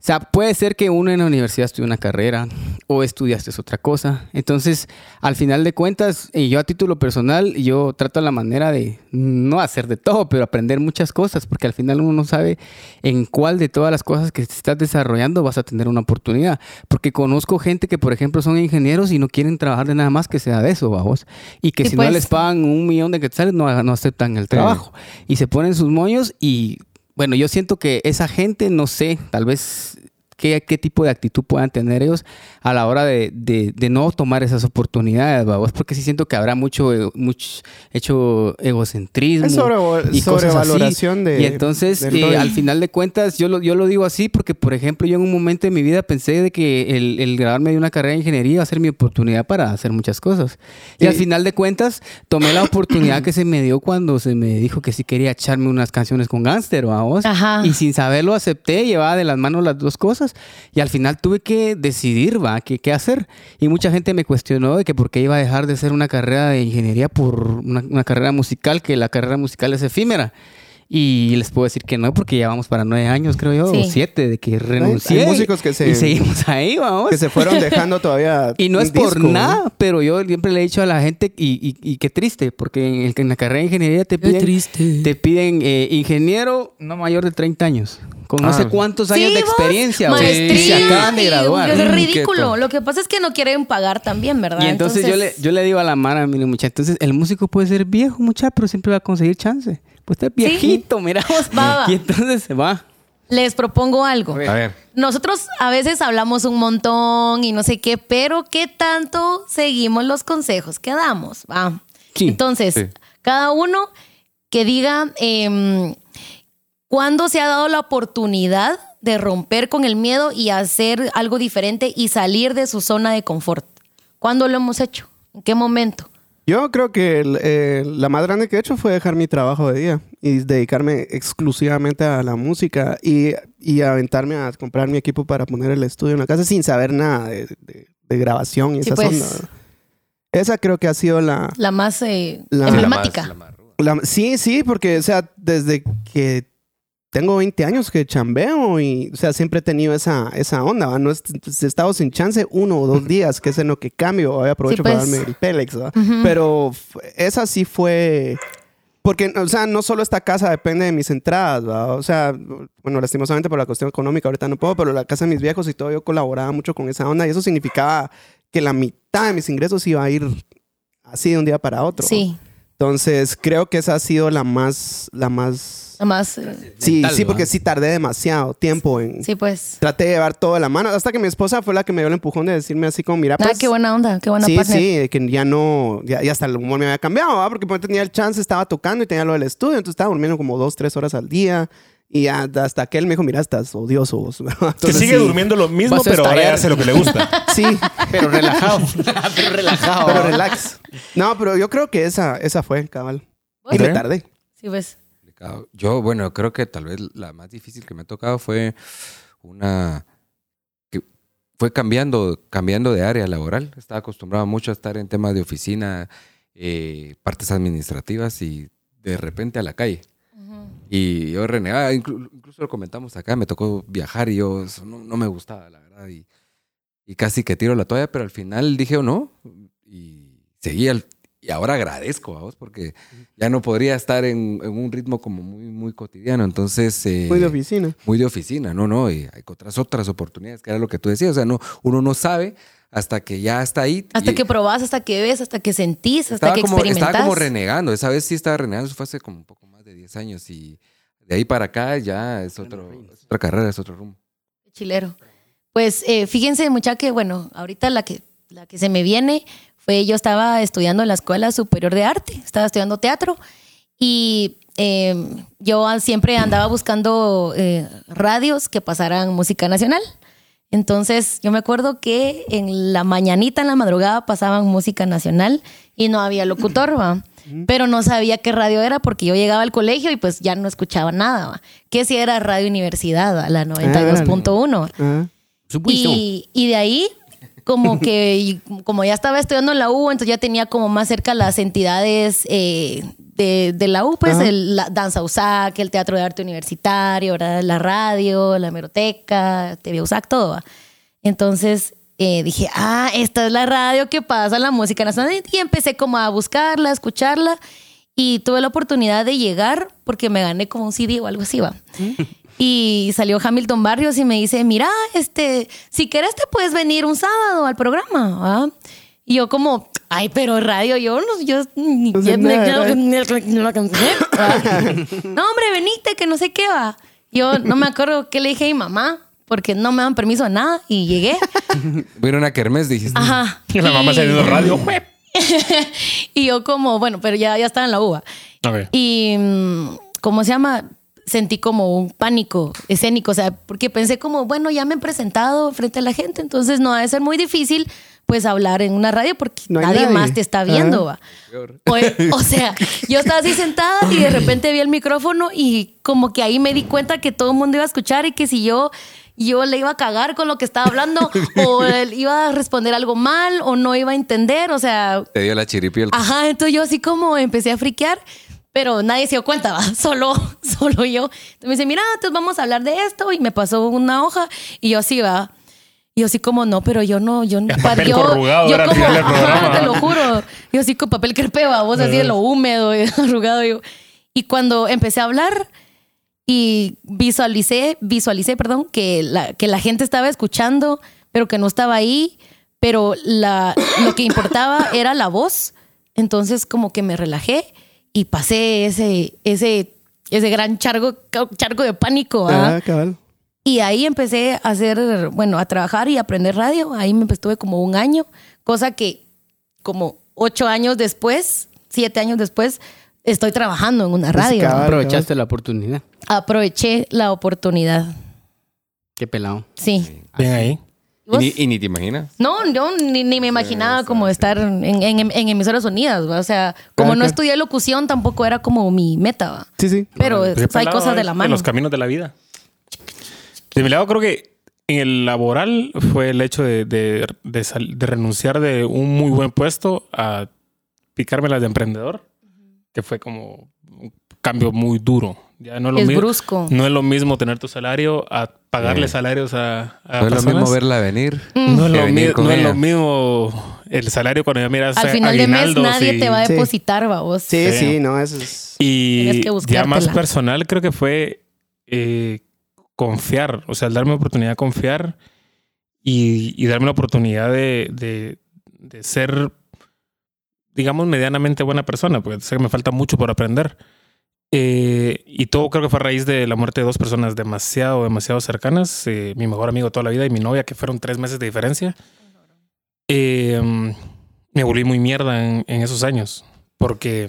O sea, puede ser que uno en la universidad estudie una carrera o estudiaste otra cosa. Entonces, al final de cuentas, y yo a título personal, yo trato la manera de no hacer de todo, pero aprender muchas cosas, porque al final uno no sabe en cuál de todas las cosas que estás desarrollando vas a tener una oportunidad. Porque conozco gente que, por ejemplo, son ingenieros y no quieren trabajar de nada más que sea de eso, vamos. Y que Sí, si no pues. les pagan un millón de quetzales, no, no aceptan el trabajo. Y se ponen sus moños y bueno, yo siento que esa gente, no sé, tal vez qué, qué tipo de actitud puedan tener ellos a la hora de, de- de no tomar esas oportunidades, vamos, porque sí siento que habrá mucho, mucho hecho egocentrismo. Es sobre, y cosas así. sobrevaloración de. Y entonces, eh, al final de cuentas, yo lo, yo lo digo así porque, por ejemplo, yo en un momento de mi vida pensé de que el, el graduarme de una carrera de ingeniería iba a ser mi oportunidad para hacer muchas cosas. Y Y- al final de cuentas, tomé la oportunidad que se me dio cuando se me dijo que sí quería echarme unas canciones con Gangster, vamos. Ajá. Y sin saberlo acepté, llevaba de las manos las dos cosas. Y al final tuve que decidir, va, qué, qué hacer. Y mucha gente me cuestionó de que por qué iba a dejar de hacer una carrera de ingeniería por una, una carrera musical, que la carrera musical es efímera. Y les puedo decir que no, porque ya vamos para nueve años, creo yo, Sí. o siete, de que renuncié. músicos que se- Y seguimos ahí, vamos. Que se fueron dejando todavía. Y no es por nada, pero yo siempre le he dicho a la gente, y, y- y qué triste, porque en, el- en la carrera de ingeniería te piden, te piden eh, ingeniero no mayor de 30 años, con no Ah. sé cuántos Sí, años de vos, experiencia, güey, y maestría, se acaban de graduar. Es Mm, ridículo. Lo que pasa es que no quieren pagar también, ¿verdad? Y entonces, yo, le, yo le digo a la Mara, mire muchacha, entonces el músico puede ser viejo, muchacha, pero siempre va a conseguir chance. Pues está viejito, mira vos. Va, va. Y entonces se va. les propongo algo. A ver. Nosotros a veces hablamos un montón y no sé qué, pero ¿qué tanto seguimos los consejos que damos? Va. Sí. Entonces, Sí. cada uno que diga em, cuándo se ha dado la oportunidad de romper con el miedo y hacer algo diferente y salir de su zona de confort. ¿Cuándo lo hemos hecho? ¿En qué momento? Yo creo que el- eh, la más grande que he hecho fue dejar mi trabajo de día y dedicarme exclusivamente a la música y, y aventarme a comprar mi equipo para poner el estudio en la casa sin saber nada de, de- de grabación y Sí, esas pues. ondas. Esa creo que ha sido la, La más eh, La- emblemática. La más- la más ruda. la- Sí, sí, porque, o sea, desde que tengo 20 años que chambeo y, o sea, siempre he tenido esa, esa onda, ¿va? No he estado sin chance uno o dos días, que es en lo que cambio. Hoy aprovecho Sí, pues. para darme el Pélex, ¿va? Pero esa sí fue... Porque, o sea, no solo esta casa depende de mis entradas, ¿va? O sea, bueno, lastimosamente por la cuestión económica ahorita no puedo, pero la casa de mis viejos y todo, yo colaboraba mucho con esa onda y eso significaba que la mitad de mis ingresos iba a ir así de un día para otro. Sí, Entonces, creo que esa ha sido la más, la más... la más... eh, Sí, Mental, sí, ¿va? porque sí tardé demasiado tiempo en... sí, pues. Traté de llevar todo de la mano, hasta que mi esposa fue la que me dio el empujón de decirme así como, mira, Ah, pues... qué buena onda, qué buena sí, partner. sí, de que ya no, ya, ya hasta el humor me había cambiado, ¿va? porque pues, tenía el chance, estaba tocando y tenía lo del estudio, entonces estaba durmiendo como dos, tres horas al día. Y hasta que él me dijo, mira, estás odioso. vos". Que sigue sí, durmiendo lo mismo, pero ahora hace lo que le gusta. Sí, Pero relajado. pero relajado. pero relax. No, pero yo creo que esa, esa fue, cabal. Y me tardé. Sí, pues. Yo, bueno, creo que tal vez la más difícil que me ha tocado fue una que fue cambiando, cambiando de área laboral. Estaba acostumbrado mucho a estar en temas de oficina, eh, partes administrativas y de repente a la calle. Y yo renegaba, inclu- incluso lo comentamos acá, me tocó viajar y yo no, no me gustaba, la verdad. Y, y casi que tiro la toalla, pero al final dije, "Oh, no, y seguí al- y ahora agradezco a vos porque ya no podría estar en, en un ritmo como muy, muy cotidiano. Entonces, eh, Muy de oficina. muy de oficina, no, no, y hay otras, otras oportunidades, que era lo que tú decías, o sea, no, uno no sabe hasta que ya está ahí. Hasta y que probás, hasta que ves, hasta que sentís, hasta que como, experimentás. estaba como renegando, esa vez sí estaba renegando, eso fue hace como un poco más de 10 años y de ahí para acá ya es, otro, es otra carrera, es otro rumbo. Chilero. Pues eh, fíjense, mucha que, bueno, ahorita la que, la que se me viene fue, yo estaba estudiando en la Escuela Superior de Arte, estaba estudiando teatro Y eh, yo siempre andaba buscando eh, radios que pasaran música nacional. Entonces, yo me acuerdo que en la mañanita, en la madrugada, pasaban música nacional y no había locutor, ¿va? Pero no sabía qué radio era porque yo llegaba al colegio y pues ya no escuchaba nada, ¿va? Que si era Radio Universidad, a la 92.1. Ah. Supuesto. Y, y de ahí, como que, y como ya estaba estudiando en la U, entonces ya tenía como más cerca las entidades eh, de, de la U, pues Ajá. el la Danza USAC, el Teatro de Arte Universitario, ¿verdad? la radio, la hemeroteca, TV USAC, todo. ¿va? Entonces eh, dije, ah, esta es la radio que pasa la música nacional. Y empecé como a buscarla, a escucharla. Y tuve la oportunidad de llegar porque me gané como un CD o algo así, va. Y salió Hamilton Barrios y me dice, mira, este, si quieres te puedes venir un sábado al programa. Y yo como, ay, pero radio, yo no, yo ni- No hombre, venite, que no sé qué va. Yo no me acuerdo qué le dije a mi mamá, porque no me dan permiso de nada, y llegué. Voy a ir a una kermés, dijiste. Ajá. Y la mamá Y- saliendo radio. Y yo como, bueno, pero ya, ya estaba en la uva. Y, mm, ¿cómo se llama? Sentí como un pánico escénico, o sea, porque pensé como, bueno, ya me he presentado frente a la gente, entonces no ha de ser muy difícil pues hablar en una radio porque No nadie, nadie. más te está viendo, va. O, o sea, yo estaba así sentada y de repente vi el micrófono y como que ahí me di cuenta que todo el mundo iba a escuchar y que si yo yo le iba a cagar con lo que estaba hablando o él iba a responder algo mal o no iba a entender, o sea, Te dio la chiripiel. Ajá, entonces yo así como empecé a friquear, pero nadie se dio cuenta, ¿va? Solo, solo yo. Entonces me dice, mira, entonces vamos a hablar de esto y me pasó una hoja y yo así, va. Y yo así como, no, pero yo no, yo no. El papel yo, corrugado yo era como, programa, ajá, te lo juro. Yo así con papel crepeba, vos así de lo húmedo y arrugado. Yo. Y cuando empecé a hablar y visualicé, visualicé, perdón, que la, que la gente estaba escuchando, pero que no estaba ahí, pero la, lo que importaba era la voz. Entonces como que me relajé y pasé ese, ese, ese gran charco, charco de pánico. ¿ah? Ah, cabal. Y ahí empecé a hacer, bueno, a trabajar y aprender radio. Ahí me estuve como un año, cosa que como ocho años después, siete años después, estoy trabajando en una radio. cabal. Aprovechaste la oportunidad. Aproveché la oportunidad. Qué pelado. Sí. Bien ahí. Y ni, y ni te imaginas. No, yo ni, ni me imaginaba como estar en, en, en emisoras unidas. ¿va? O sea, como no estudié locución, tampoco era como mi meta. ¿va? Sí, sí. Pero Pues, hay cosas de la mano. los caminos de la vida. De mi lado, creo que en el laboral fue el hecho de, de, de sal- de renunciar de un muy buen puesto a picarme las de emprendedor, que fue como cambio muy duro. Ya no es lo Es mismo. brusco. No es lo mismo tener tu salario a pagarle Sí. salarios a, a No es lo mismo verla venir. No es, que lo, venir mi- con no es lo mismo el salario cuando ya miras Al final de mes nadie y- te va a Sí. depositar, va vos. Sí, Sí. sí, no, eso es. Y que ya más personal creo que fue eh, confiar, o sea, el darme la oportunidad de confiar y, y darme la oportunidad de, de- de ser, digamos, medianamente buena persona, porque sé que me falta mucho por aprender. Eh, y todo creo que fue a raíz de la muerte de dos personas demasiado, demasiado cercanas. eh, mi mejor amigo de toda la vida y mi novia, que fueron tres meses de diferencia. Eh, me volví muy mierda en, en esos años. Porque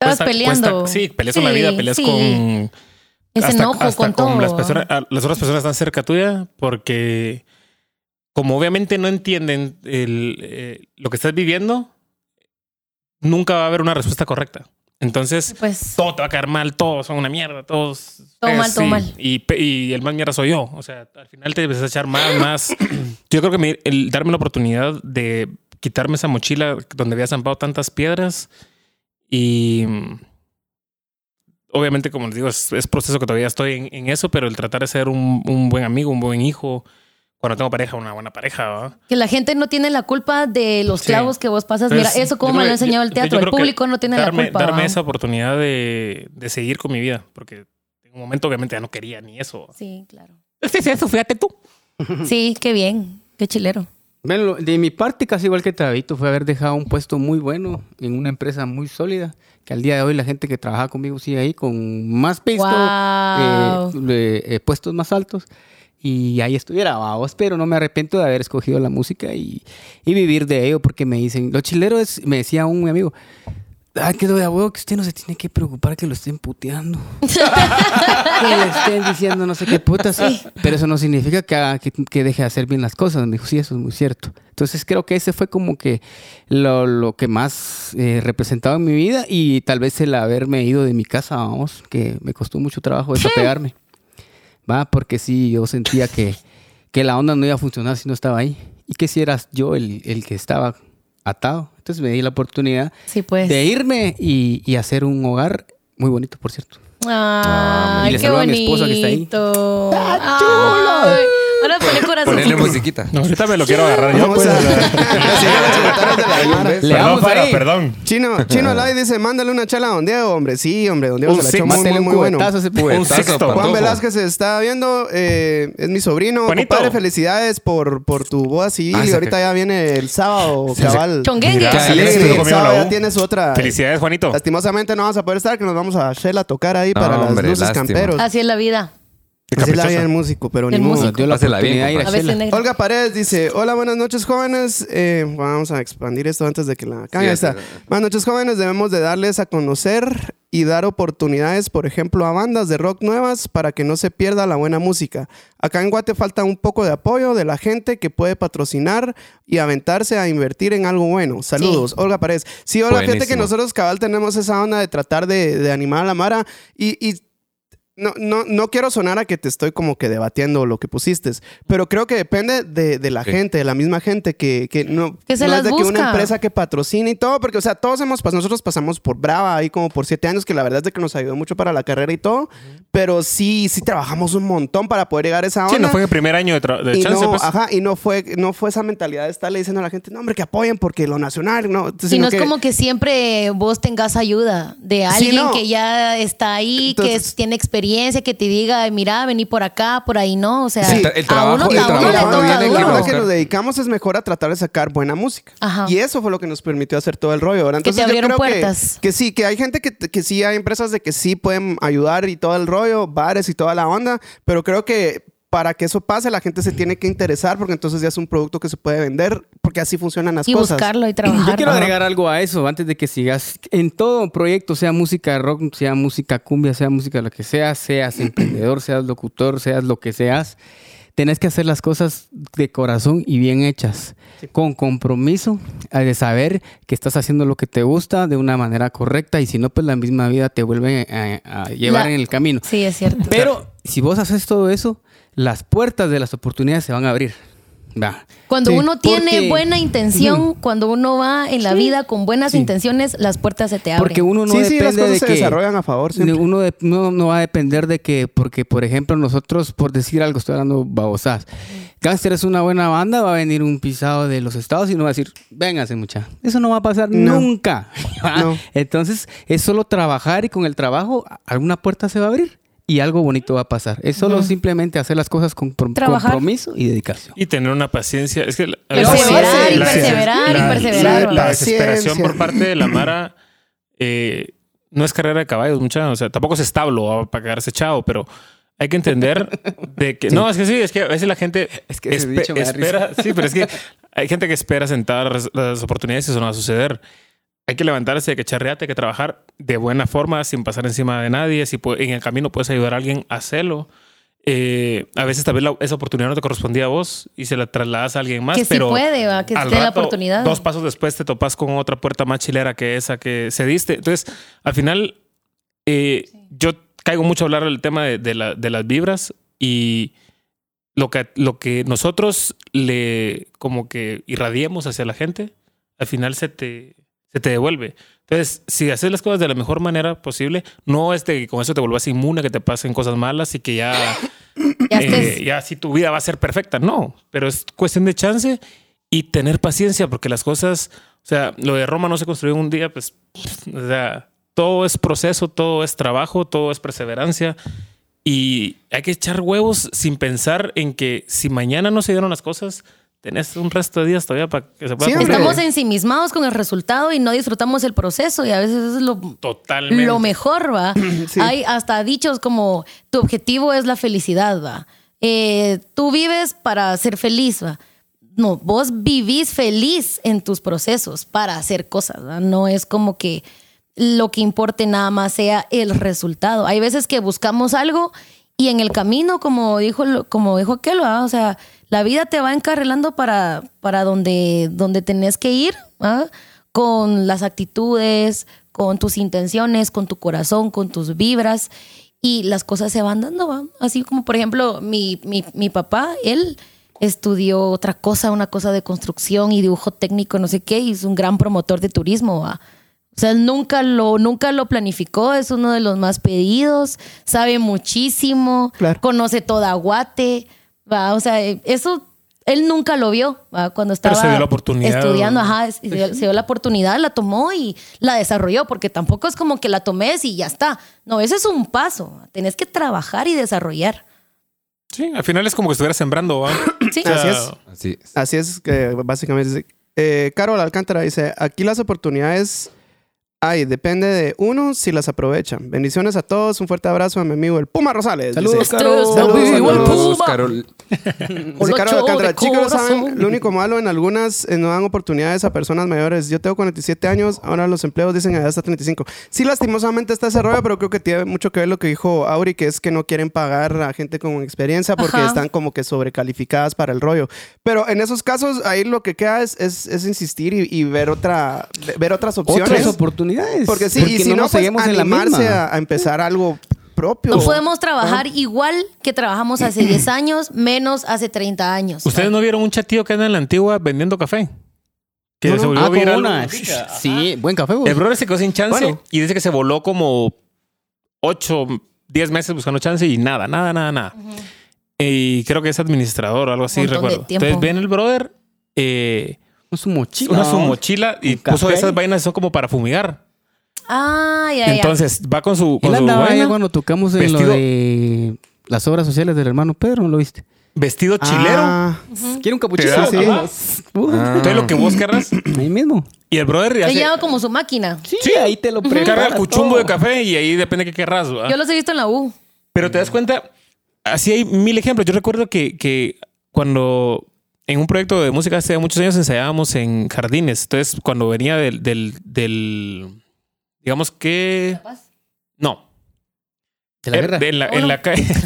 Estabas cuesta- peleando. cuesta- sí, peleas con la vida, peleas sí. con. Ese enojo con todo. las, personas, a- las otras personas están cerca tuya porque, como obviamente no entienden el, eh, lo que estás viviendo, nunca va a haber una respuesta correcta. Entonces, Pues todo te va a caer mal, todos son una mierda, todos. Todo mal, todo mal. Y, el más mierda soy yo. O sea, al final te debes echar más, más. Yo creo que me- el darme la oportunidad de quitarme esa mochila donde había zampado tantas piedras y. mm, Obviamente, como les digo, es, es proceso que todavía estoy en, en eso, pero el tratar de ser un, un buen amigo, un buen hijo, cuando tengo pareja, una buena pareja, ¿va? que la gente no tiene la culpa de los Sí. clavos que vos pasas. Entonces, Mira, eso como me lo ha enseñado el teatro. El público no tiene darme, la culpa. Darme esa oportunidad de, de seguir con mi vida, porque en un momento obviamente ya no quería ni eso. Sí, claro. Este es eso, fíjate tú. Sí, qué bien. Qué chilero. Bueno, de mi parte, casi igual que Tabito, fue haber dejado un puesto muy bueno en una empresa muy sólida, que al día de hoy la gente que trabaja conmigo sigue ahí con más pisto, Guau. eh, eh, puestos más altos. Y ahí estuviera, vamos, pero no me arrepiento de haber escogido la música y, y vivir de ello, porque me dicen, lo chilero es, me decía un amigo, Ah, que de huevo que usted no se tiene que preocupar que lo estén puteando. que le estén diciendo no sé qué putas. Pero eso no significa que, haga- que, que deje de hacer bien las cosas. Me dijo, sí, eso es muy cierto. Entonces creo que ese fue como que lo, lo que más eh, representaba en mi vida y tal vez el haberme ido de mi casa, vamos, que me costó mucho trabajo desapegarme. Va, porque sí, yo sentía que, que la onda no iba a funcionar si no estaba ahí. Y que si eras yo el, el que estaba atado. Entonces me di la oportunidad Sí, pues. de irme y, y hacer un hogar muy bonito, por cierto. Ay, Y le qué saludo a mi esposa que está ahí. Ay, Ahora pone corazón. Ponerle musiquita. No, ahorita me lo quiero agarrar yo. Vamos Pues, a- de la Perdón, ahí. perdón. Chino, Chino Lai dice, mándale una chala a Don Diego, hombre. Sí, hombre, Don Diego Un se la echó muy, muy, muy bueno. ese Un sexto. Juan. Velázquez se está viendo, eh, es mi sobrino. Juanito. Compadre, felicidades por, por tu boda civil. Ah, ahorita ya viene el sábado, cabal. Chonguengue. Sí, el sábado ya U. tienes otra. Felicidades, Juanito. Lastimosamente no vamos a poder estar, que nos vamos a Shell a tocar ahí para las luces camperos. Así es la vida. Es la vida del músico, pero ni modo. dio la oportunidad ir a A. Olga Paredes dice, hola, buenas noches jóvenes. Eh, vamos a expandir esto antes de que la cambie. Sí. Buenas noches jóvenes, debemos de darles a conocer y dar oportunidades, por ejemplo, a bandas de rock nuevas para que no se pierda la buena música. Acá en Guate falta un poco de apoyo de la gente que puede patrocinar y aventarse a invertir en algo bueno. Saludos, Olga Paredes. Sí, Olga, fíjate que Buenísimo. nosotros cabal tenemos esa onda de tratar de, de animar a la Mara y... y no, no, no quiero sonar a que te estoy como que debatiendo lo que pusiste, pero creo que depende de, de la Sí. gente, de la misma gente que, que no, Que se no las es de que una busca. empresa que patrocine y todo, porque o sea, todos hemos pasado, nosotros pasamos por Brava ahí como por siete años, que la verdad es de que nos ayudó mucho para la carrera y todo, pero sí, sí trabajamos un montón para poder llegar a esa onda. Sí, no fue el primer año de, de y chance, no, pues. ajá, y no fue, no fue esa mentalidad de estarle diciendo a la gente, no, hombre, que apoyen porque lo nacional, no. Si sino no es que- como que siempre vos tengas ayuda de alguien no. que ya está ahí, que Entonces- es- tiene experiencia, que te diga, mira, vení por acá, por ahí no. O sea, Sí. El a trabajo- uno, el a uno le trabajo toca la que duro. que nos dedicamos es mejor a tratar de sacar buena música. Ajá. Y eso fue lo que nos permitió hacer todo el rollo. ¿verdad? Que te Entonces, yo abrieron creo que- puertas. Que, sí, que hay gente que, que sí, hay empresas de que sí pueden ayudar y todo el rollo, bares y toda la onda, pero creo que para que eso pase la gente se tiene que interesar porque entonces ya es un producto que se puede vender porque así funcionan las Y cosas. buscarlo y trabajar. Yo quiero agregar algo a eso antes de que sigas. En todo proyecto, sea música rock, sea música cumbia, sea música lo que sea, seas emprendedor, seas locutor, seas lo que seas, tenés que hacer las cosas de corazón y bien hechas, con compromiso, eh, de saber que estás haciendo lo que te gusta de una manera correcta y si no, pues la misma vida te vuelve a, a llevar La- en el camino. Sí, es cierto. Pero si vos haces todo eso, las puertas de las oportunidades se van a abrir. Va. Cuando Sí, uno tiene porque- buena intención, cuando uno va en la vida con buenas intenciones, las puertas se te abren. Porque uno no sí, sí, las depende cosas de se que desarrollan a favor siempre. uno de- no, no va a depender de que porque por ejemplo nosotros por decir algo estoy hablando babosas. Gangster es una buena banda, va a venir un pisado de los estados y no va a decir, véngase mucha. Eso no va a pasar No. nunca. No. Entonces es solo trabajar y con el trabajo alguna puerta se va a abrir y algo bonito va a pasar. Es solo simplemente hacer las cosas con Trabajar. compromiso y dedicación. Y tener una paciencia. Es que la- Perseverar y la- perseverar y la- perseverar, La, ¿verdad? desesperación por parte de la Mara eh, no es carrera de caballos, mucha. O sea, tampoco es establo para quedarse echado, pero hay que entender de que. No, es que sí, es que a veces la gente Es que ese espe- dicho me da espera. Sí, pero es que hay gente que espera sentar las- las oportunidades y eso no va a suceder. Hay que levantarse, hay que echar reate, hay que trabajar de buena forma, sin pasar encima de nadie. Si en el camino puedes ayudar a alguien, hacerlo. Eh, a veces tal vez la- esa oportunidad no te correspondía a vos y se la trasladas a alguien más. que sí pero puede, va, que esté la oportunidad. Dos pasos después te topas con otra puerta más chilera que esa que se diste. Entonces, al final, eh, yo caigo mucho a hablar del tema de, de la- de las vibras y lo que, lo que nosotros le como que irradiemos hacia la gente, al final se te, se te devuelve. Entonces, si haces las cosas de la mejor manera posible, no es de que con eso te vuelvas inmune a que te pasen cosas malas y que ya ya eh, ya si tu vida va a ser perfecta. No, pero es cuestión de chance y tener paciencia porque las cosas, o sea, lo de Roma no se construyó en un día, pues, o sea, todo es proceso, todo es trabajo, todo es perseverancia y hay que echar huevos sin pensar en que si mañana no se dieron las cosas, tenés un resto de días todavía para que se pueda Sí, cumplir. Estamos ensimismados con el resultado y no disfrutamos el proceso y a veces eso es lo, Totalmente. lo mejor, va. Sí. Hay hasta dichos como tu objetivo es la felicidad, va. Eh, tú vives para ser feliz, va. No, vos vivís feliz en tus procesos para hacer cosas, ¿va? No es como que lo que importe nada más sea el resultado. Hay veces que buscamos algo y en el camino, como dijo, como dijo aquel, ¿verdad? o sea, la vida te va encarrilando para, para donde, donde tenés que ir, ¿verdad? con las actitudes, con tus intenciones, con tu corazón, con tus vibras y las cosas se van dando, ¿va? Así como, por ejemplo, mi, mi, mi papá, él estudió otra cosa, una cosa de construcción y dibujo técnico, no sé qué, y es un gran promotor de turismo, ¿va? O sea, él nunca lo, nunca lo planificó, es uno de los más pedidos, sabe muchísimo, Claro. conoce toda Guate, ¿va? O sea, eso él nunca lo vio ¿va? cuando Pero estaba se dio la oportunidad. estudiando, ajá, se dio, se dio la oportunidad, la tomó y la desarrolló, porque tampoco es como que la tomes y ya está. No, ese es un paso, tenés que trabajar y desarrollar. Sí, al final es como que estuvieras sembrando, ¿va? Sí. O sea, Así es. Así es. Así es que básicamente eh, Carol Alcántara dice, aquí las oportunidades hay, depende de uno si las aprovechan. Bendiciones a todos, un fuerte abrazo a mi amigo el Puma Rosales. Saludos. Carol. Saludos, Saludos. Carol. Dice Carol Alcántara, chicos, lo saben, lo único malo en algunas eh, no dan oportunidades a personas mayores. Yo tengo 47 años, ahora los empleos dicen edad hasta 35. Sí, lastimosamente está ese rollo, pero creo que tiene mucho que ver lo que dijo Auri, que es que no quieren pagar a gente con experiencia porque Ajá. están como que sobrecalificadas para el rollo. Pero en esos casos, ahí lo que queda es, es, es insistir y, y ver otra ver otras opciones. Otras oportunidades. Porque sí, y si no, pues seguimos en la a, a empezar algo propio. No podemos trabajar igual que trabajamos hace 10 años, menos hace 30 años. ¿Ustedes no vieron un chatillo que anda en la antigua vendiendo café? Que No, no. se volvió Ah, viral. una. Sí, buen café. vos. El brother se quedó sin chance Bueno. y dice que se voló como 8, 10 meses buscando chance y nada, nada, nada, nada. Y creo que es administrador o algo así, recuerdo. Entonces ven el brother, eh, su mochila. una su mochila y puso café. esas vainas, son como para fumigar. Ah, ya, ya. Entonces va con su, con Él su andaba vaina, ahí cuando tocamos en lo de las obras sociales del hermano Pedro, ¿no lo viste? vestido chilero. Ah, ¿Quiere un capuchino? Sí, sí. Uh, Ah. Entonces lo que vos querrás. Ahí mismo. Y el brother hace, lleva como su máquina. Sí, ahí te lo prepara carga el cuchumbo todo. de café y ahí depende qué querrás. Yo los he visto en la U. Pero te das cuenta, así hay mil ejemplos. Yo recuerdo que, que cuando en un proyecto de música hace muchos años ensayábamos en jardines. Entonces, cuando venía del, del, del- digamos que... No. De la Eh, guerra. de la- en la calle.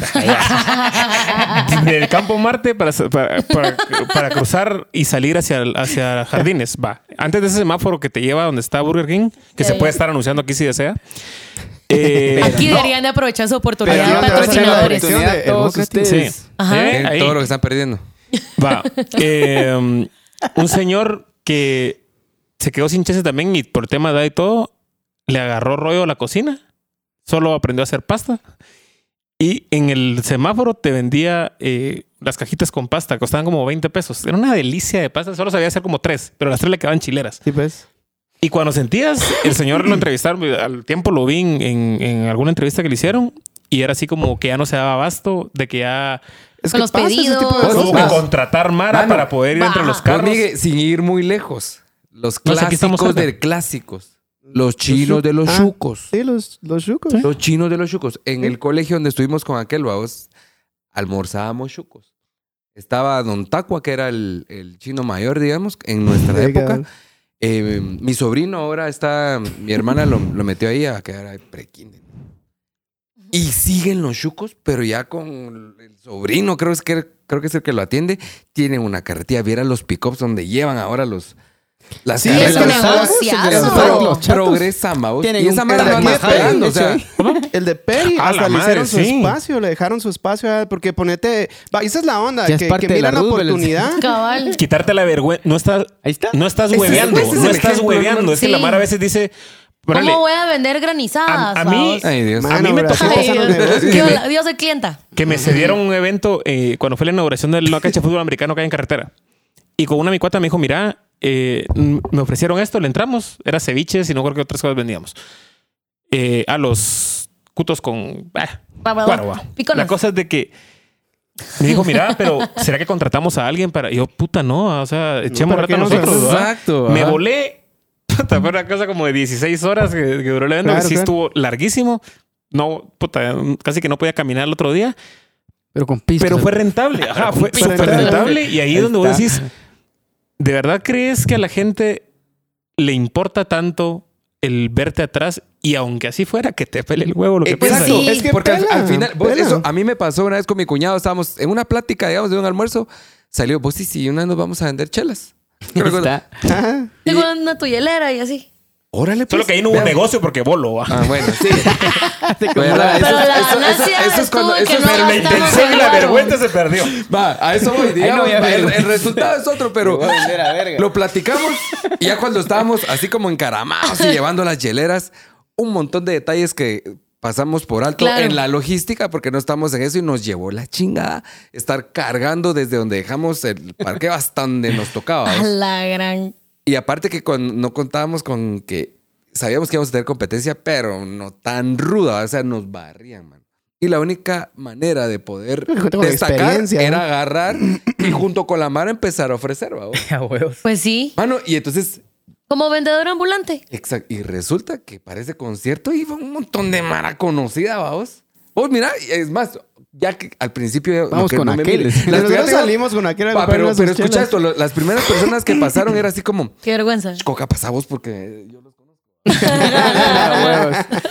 del campo Marte para, para, para- para cruzar y salir hacia, hacia jardines. Va. Antes de ese semáforo que te lleva donde está Burger King, que se puede estar anunciando aquí si desea. Eh, Aquí no. deberían de aprovechar su oportunidad de a patrocinadores. de- a todos ustedes. Sí. ¿Eh? Todo lo que están perdiendo. Va. Eh, un señor que se quedó sin chance también y por tema de edad y todo, le agarró rollo a la cocina. Solo aprendió a hacer pasta. Y en el semáforo te vendía eh, las cajitas con pasta. Costaban como 20 pesos. Era una delicia de pasta. Solo sabía hacer como tres, pero las tres le quedaban chileras. Sí, pues. Y cuando sentías, el señor lo entrevistaron, al tiempo lo vi en, en- en alguna entrevista que le hicieron. Y era así como que ya no se daba abasto, de que ya Es Con que los pasa ese tipo de pedidos. cosas. tuvo que contratar Mara Mano. para poder ir entre los carros. Miguel, sin ir muy lejos. Los clásicos de clásicos. Los chinos de los Ah. chucos. Sí, los, los chucos. Los chinos de los chucos. En el colegio donde estuvimos con aquel, vamos, almorzábamos chucos. Estaba Don Tacua, que era el, el chino mayor, digamos, en nuestra Legal. época. Eh, mi sobrino ahora está, mi hermana lo, lo metió ahí a quedar ahí pre-kinder. Y siguen los chucos, pero ya con el sobrino, creo, es que, creo que es el que lo atiende, tiene una carretilla. Viera los pick-ups donde llevan ahora los... Las Sí, es que negociazo. Vamos. tienen Y esa anda de esperando, o sea... El de Perry, hasta le madre, hicieron su sí. espacio, le dejaron su espacio, porque ponete. Va, esa es la onda, que, que miran la oportunidad. Cabal. Quitarte la vergüenza. No estás, Ahí está. no estás hueveando. no estás hueveando. Es que la. Mara a veces dice. Órale, ¿Cómo voy a vender granizadas? A- a mí-? Ay, Dios. A mí me tocó- Ay, soy clienta. que me cedieron un evento eh, cuando fue la inauguración del la cancha de fútbol americano que hay en carretera. Y con una mi cuata me dijo, mira, eh, me ofrecieron esto, le entramos. Era ceviches y no creo que otras cosas vendíamos. Eh, a los cutos con... ah. Piconas. La cosa es de que me dijo, mira, pero ¿será que contratamos a alguien para...? Y yo, puta, no, o sea, echemos ¿para rato qué nosotros. Exacto. Me volé. Puta, fue una cosa como de 16 horas que, que duró el evento. Claro, que sí claro. estuvo larguísimo. No, puta, casi que no podía caminar el otro día. Pero con pistas. Pero fue rentable. Ajá, fue pisto. súper rentable. Y ahí es donde vos decís, ¿de verdad crees que a la gente le importa tanto el verte atrás y aunque así fuera, que te pele el huevo lo que piensas. Sí. Es que porque al- pela, al, final, vos- eso a mí me pasó una vez con mi cuñado, estábamos en una plática, digamos, de un almuerzo, salió, vos sí, sí, una vez nos vamos a vender chelas. Está. Ajá. Tengo una tuyelera y así. Órale, Solo pues, que ahí no hubo veamos". negocio porque bolo. ¿va? Ah, bueno, sí. Como ¿Verdad? la- Pero Eso- la eso- eso- ganancia eso es estuvo cuando- en eso que es- no la gastamos intención y la vergüenza se perdió. Va, a eso voy, digamos, el, resultado es otro, pero Voy a vender a verga. lo platicamos y ya cuando estábamos así como encaramados y llevando las hieleras, un montón de detalles que pasamos por alto Claro. en la logística porque no estamos en eso y nos llevó la chingada estar cargando desde donde dejamos el parqueo hasta donde nos tocaba. A la gran. Y aparte que con- no contábamos con que sabíamos que íbamos a tener competencia, pero no tan ruda, o sea, nos barrían, man. Y la única manera de poder destacar era agarrar y junto con la mano empezar a ofrecer, ¿va? A huevos. Pues sí. Mano, y entonces, Como vendedor ambulante. exacto, y resulta que para ese concierto iba un montón de mara conocida, vamos. Oh, mira, es más, ya que al principio... Vamos que con no aquel. Nosotros salimos con aquel Va, pero, pero escucha esto, lo- las primeras personas que pasaron era así como, Qué vergüenza. Coca, pasamos porque yo los.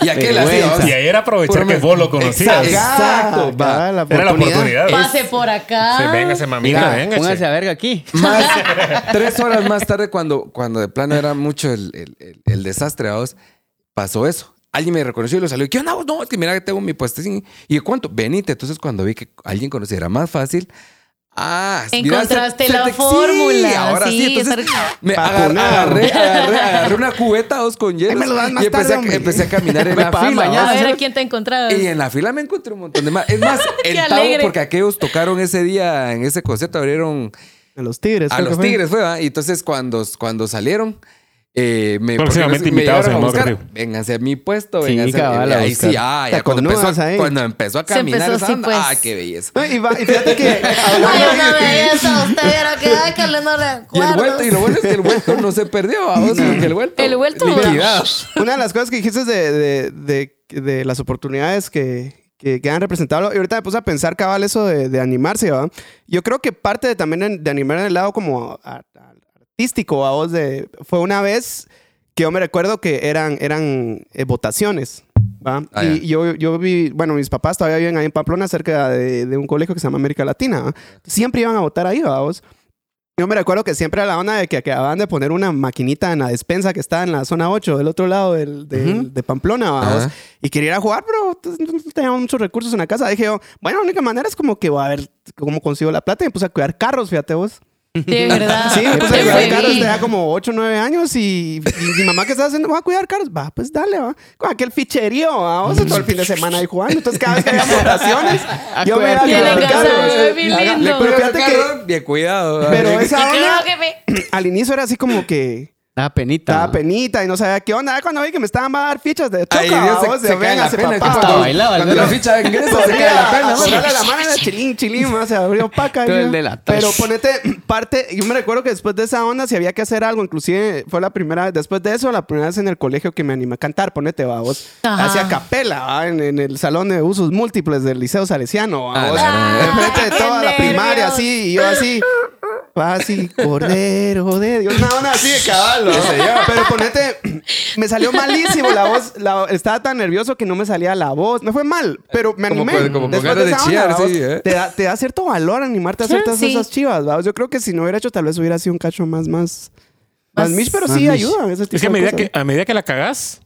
Y aquel así. Y ahí era aprovechar que vos lo conocías. Exacto, va. la Era la oportunidad. Pase por acá. Se venga, se mamita, Mira, venga. póngase a verga aquí. Más, tres horas más tarde, cuando, cuando de plano era mucho el, el- el- el desastre, vos, pasó eso. Alguien me reconoció y lo salió. ¿Qué onda? vos? No, es que mira que tengo mi puesto. ¿Y cuánto? Venite. Entonces, cuando vi que alguien conocía era más fácil. Ah, mira, Encontraste se- la se te- fórmula, Sí, ahora sí. sí, Entonces, me agar- Vacunado. agarré, agarré, agarré una cubeta dos con hielo. Ahí me lo das más y empecé, tarde, a, hombre. empecé a caminar en la fila. mañana. A ver a quién te encontrabas. Y en la fila me encontré un montón de más. Es más, el Tavo, porque aquellos tocaron ese día en ese concierto, abrieron A los tigres. a los fue. Tigres, fue, ¿va? Y entonces cuando, cuando salieron, eh, me, Próximamente me invitados llevaron a buscar. Vénganse a mi puesto, Sí, vénganse. cabal, a ahí sí, ah, ya cuando empezó, ahí. cuando empezó a caminar empezó, esa sí, pues. ah, qué belleza. No, Y, va- y fíjate que Ay, me eso. Usted viera que ay, que le no Y el vuelto, y lo bueno es que el vuelto no se perdió, vamos, porque el vuelto. El vuelto, liquidado. Una de las cosas que dijiste de, de, de- de las oportunidades que, que, que han representado, y ahorita me puse a pensar, cabal, eso de, de animarse, ¿va? Yo creo que parte de, también de animar en el lado como a- a- artístico, ¿va? Vos de, fue una vez que yo me recuerdo que eran, eran eh, votaciones. ¿va? Ah, y ya. yo, yo vi, bueno, mis papás todavía viven ahí en Pamplona, cerca de, de un colegio que se llama América Latina. ¿va? Siempre iban a votar ahí, vamos. Yo me recuerdo que siempre era la onda de que acababan de poner una maquinita en la despensa que está en la zona 8, del otro lado del, del- Ujú. de Pamplona, vamos. Ajá. Y quería ir a jugar, pero pues, no teníamos muchos recursos en la casa. Dije yo, bueno, la única manera es como que voy a ver cómo consigo la plata. Y me puse a cuidar carros, fíjate vos. De verdad. Sí, me puse a Qué cuidar carros tenía como 8 o 9 años y, y mi mamá, ¿qué está haciendo? Va a cuidar carros. Va, pues dale, va. Con aquel ficherío, vamos todo el fin de semana ahí jugando. Entonces, cada vez que había votaciones, yo me iba a cuidar carros. Pero fíjate que bien cuidado. pero esa onda, que me- al inicio era así como que Da penita. estaba penita y no sabía qué onda. Cuando vi que me estaban a dar fichas de choca, Ay, Dios, vamos, se, de se cae la véngase, pena. papá. Hasta bailaba, Cuando la ficha ingresa, se cae la pena. correrle la mano era chilín, chilín, más se abrió paca. Todo el de la Pero ponete parte, yo me recuerdo que después de esa onda, si había que hacer algo, inclusive fue la primera, después de eso, la primera vez en el colegio que me animé a cantar, ponete, va, vos. Ajá. Hacía capela, va, en, en el salón de usos múltiples del Liceo Salesiano, va, Ah, vos. Enfrente de toda la primaria, así, y yo así. Va así, cordero de Dios. Una onda así de caballo. Pero ponete, me salió malísimo la voz. la- estaba tan nervioso que no me salía la voz. Me fue mal, pero me Como animé. como con Después de esa chillar, onda, sí, ¿eh? te, da, te da cierto valor animarte a hacer todas Sí. esas chivas. ¿va? Yo creo que si no hubiera hecho, tal vez hubiera sido un cacho más, más, más, Más- mish, pero más sí mish. ayuda. Ese tipo Es que a de medida cosas. que, a medida que la cagás,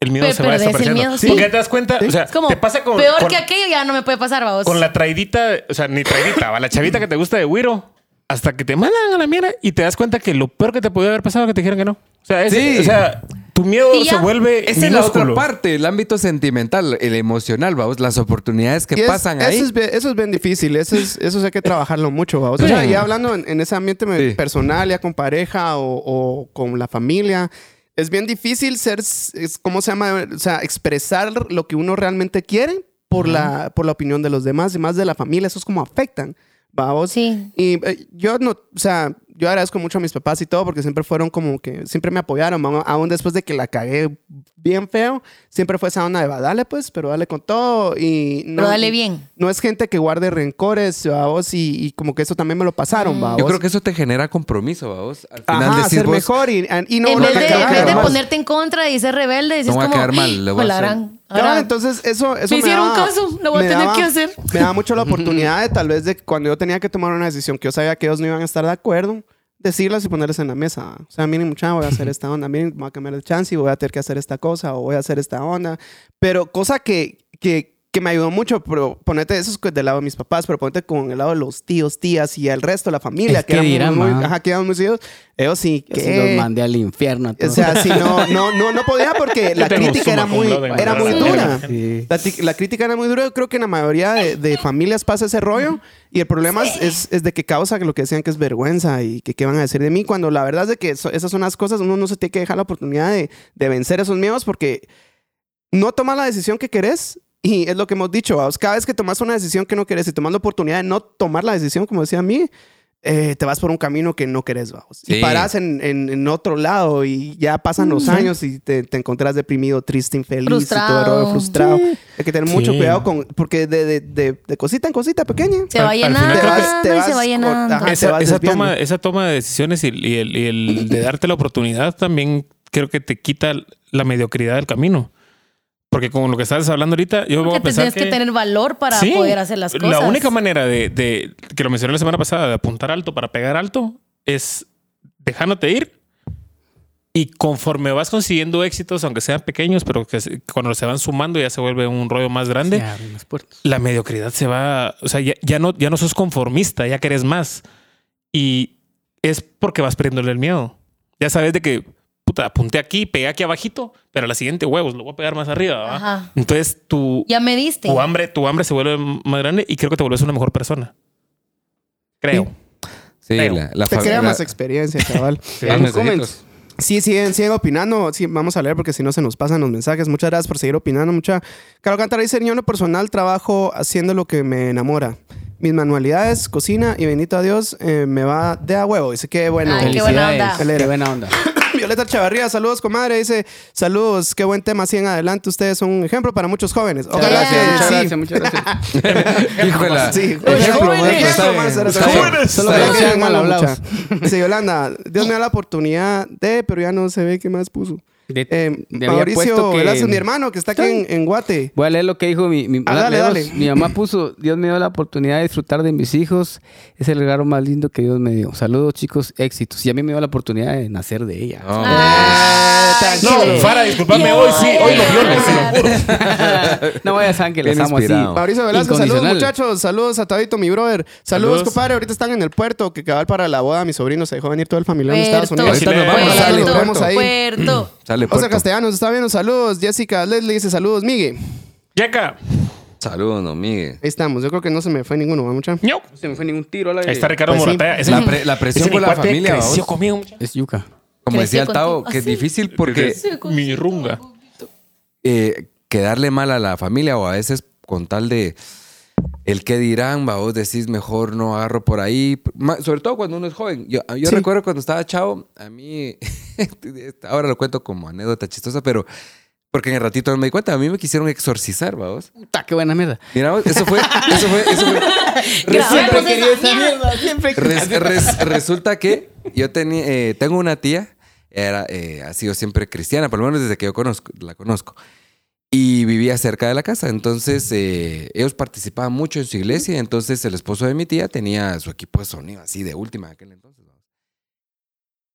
el miedo Pe- se va desapareciendo. miedo, sí. Porque te das cuenta, o sea, Es como te pasa con, peor con, que aquello ya no me puede pasar, vamos. con la traidita, o sea, ni traidita, va, la chavita que te gusta de Wiro, hasta que te mandan a la mierda y te das cuenta que lo peor que te pudo haber pasado es que te dijeron que no. O sea, es- Sí. o sea tu miedo se vuelve Esa es la otra parte, el ámbito sentimental, el emocional, vamos, las oportunidades que es- pasan eso ahí. Es, bien- eso es bien difícil. Eso, es, eso hay que trabajarlo mucho. ¿va? O sea, Sí. ya hablando en, en ese ambiente personal, ya con pareja o, o con la familia, es bien difícil ser, es, ¿cómo se llama? O sea, expresar lo que uno realmente quiere por, la, por la opinión de los demás y más de la familia. Eso es como afectan. Vamos. Sí. Y eh, yo no, o sea, yo agradezco mucho a mis papás y todo porque siempre fueron como que, siempre me apoyaron, aún después de que la cagué bien feo, siempre fue esa onda de, va, dale pues, pero dale con todo y no, Pero dale bien. no es gente que guarde rencores, a vos, y, y como que eso también me lo pasaron, va, Yo vos. creo que eso te genera compromiso, vos. Al final Ajá, decís ser vos, mejor y, y no en no vez de, en vez de ponerte en contra y ser rebelde, dices No voy a como, quedar mal, le voy a Ahora, entonces eso, eso Me hicieron daba- caso, lo voy a me tener daba- que hacer. Me da mucho la oportunidad de tal vez de cuando yo tenía que tomar una decisión que yo sabía que ellos no iban a estar de acuerdo, decirlas y ponerlas en la mesa. O sea, miren, muchacha, voy a hacer esta onda, miren, voy a cambiar el chance y voy a tener que hacer esta cosa o voy a hacer esta onda. Pero cosa que, que, que me ayudó mucho, pero ponete eso es del lado de mis papás, pero ponete con el lado de los tíos, tías y el resto de la familia, Es que, que eran muy, ma. ajá, que eran muy seguidos. Ellos sí, sí que... los mandé al infierno. a O sea, si no, no, no, no podía porque la crítica era muy, era muy dura. Sí. La, la crítica era muy dura. Yo creo que en la mayoría de, de familias pasa ese rollo. Y el problema es- es, es de que causa lo que decían que es vergüenza y que qué van a decir de mí. Cuando la verdad es de que eso- esas son las cosas, uno no se tiene que dejar la oportunidad de, de vencer esos miedos porque no tomas la decisión que querés. Y es lo que hemos dicho, vamos, cada vez que tomas una decisión que no querés y tomas la oportunidad de no tomar la decisión, como decía a mí, eh, te vas por un camino que no querés, vamos. Y Sí. paras en, en- en otro lado y ya pasan los años y te, te encontrás deprimido, triste, infeliz y todo Frustrado. frustrado. Hay que tener mucho cuidado con, porque de, de, de, de cosita en cosita pequeña. se va llenando Te vas- te y se va llenando. ajá. te esa, vas esa toma, esa toma de decisiones y, y el, y el de darte la oportunidad también creo que te quita la mediocridad del camino. Porque con lo que estás hablando ahorita, yo voy a pensar tienes que... tener valor para Sí, poder hacer las cosas. La única manera de, de- que lo mencioné la semana pasada, de apuntar alto para pegar alto, es dejándote ir. Y conforme vas consiguiendo éxitos, aunque sean pequeños, pero que cuando se van sumando ya se vuelve un rollo más grande, la mediocridad se va, o sea, ya, ya no, ya no sos conformista, ya querés más. Y es porque vas perdiéndole el miedo. Ya sabes de que, puta, apunté aquí, pegué aquí abajito, pero a la siguiente huevos, lo voy a pegar más arriba. Ajá. Entonces tu, Ya me diste. tu hambre, tu hambre se vuelve más grande y creo que te vuelves una mejor persona. Creo. Sí, Creo. la, la Te crea la- más experiencia, chaval. Comments. Sí, siguen, siguen opinando. Sí, vamos a leer porque si no se nos pasan los mensajes. Muchas gracias por seguir opinando. Mucha. Carlos Cantar dice: Yo en lo personal trabajo haciendo lo que me enamora. Mis manualidades, cocina y bendito a Dios, eh, me va de a huevo. Dice que bueno. Ay, qué buena onda. Qué buena onda. Violeta Chavarría, saludos, comadre. Dice: Saludos, qué buen tema. Siguen adelante. Ustedes son un ejemplo para muchos jóvenes. Muchas Ojalá gracias, que muchas sí. gracias, muchas gracias. Híjole. Sí, ejemplo, jóvenes. Solo que queden mal hablados. Dice Yolanda, Dios me da la oportunidad de, pero ya no se ve qué más puso. De- Eh, puesto Mauricio que- Velasco, mi hermano, que está aquí en, en Guate. Voy a leer lo que dijo mi, mi, Ah, dale, dale. mi mamá puso, Dios me dio la oportunidad de disfrutar de mis hijos. Es el regalo más lindo que Dios me dio. Saludos chicos, éxitos. Y a mí me dio la oportunidad de nacer de ella. No, Ah, No, qué- Fara, discúlpame, Ya, hoy sí, hoy lo ya. violes, te lo juro. no vayas a que les amo así. Mauricio Velasco, saludos muchachos, saludos a Tabito, mi brother. Saludos, Saludos. compadre, ahorita están en el puerto, que cabal para la boda, mi sobrino se dejó venir todo el familiar de Estados Puerto, Unidos. Ahorita nos vamos, Puerto, ahí. Puerto. Sale José. Castellanos está viendo, saludos. Jessica Leslie dice saludos, Miguel. Yeca. Saludos, no, Miguel. Ahí estamos, yo creo que no se me fue ninguno, ¿va, mucha? No se me fue ningún tiro. La Ahí está Ricardo Pues sí. La, pre- la presión con la familia, creció vamos. conmigo. mucha- Es yuca. Como decía el Tavo, que es sí. difícil porque Mi runga. eh, quedarle mal a la familia o a veces con tal de el que dirán, va, vos decís mejor no agarro por ahí, sobre todo cuando uno es joven. Yo, yo Sí. recuerdo cuando estaba chavo, a mí, ahora lo cuento como anécdota chistosa, pero porque en el ratito no me di cuenta, a mí me quisieron exorcizar, va, vos. Puta, qué buena mierda. Mira, eso fue, eso fue, eso fue. Grabemos esa mierda. siempre Res- res- resulta que yo tenía, eh, tengo una tía, era, eh, ha sido siempre cristiana, por lo menos desde que yo conozco, la conozco. Y vivía cerca de la casa. Entonces, eh, ellos participaban mucho en su iglesia. Entonces, el esposo de mi tía tenía su equipo de sonido así de última en aquel entonces. ¿no?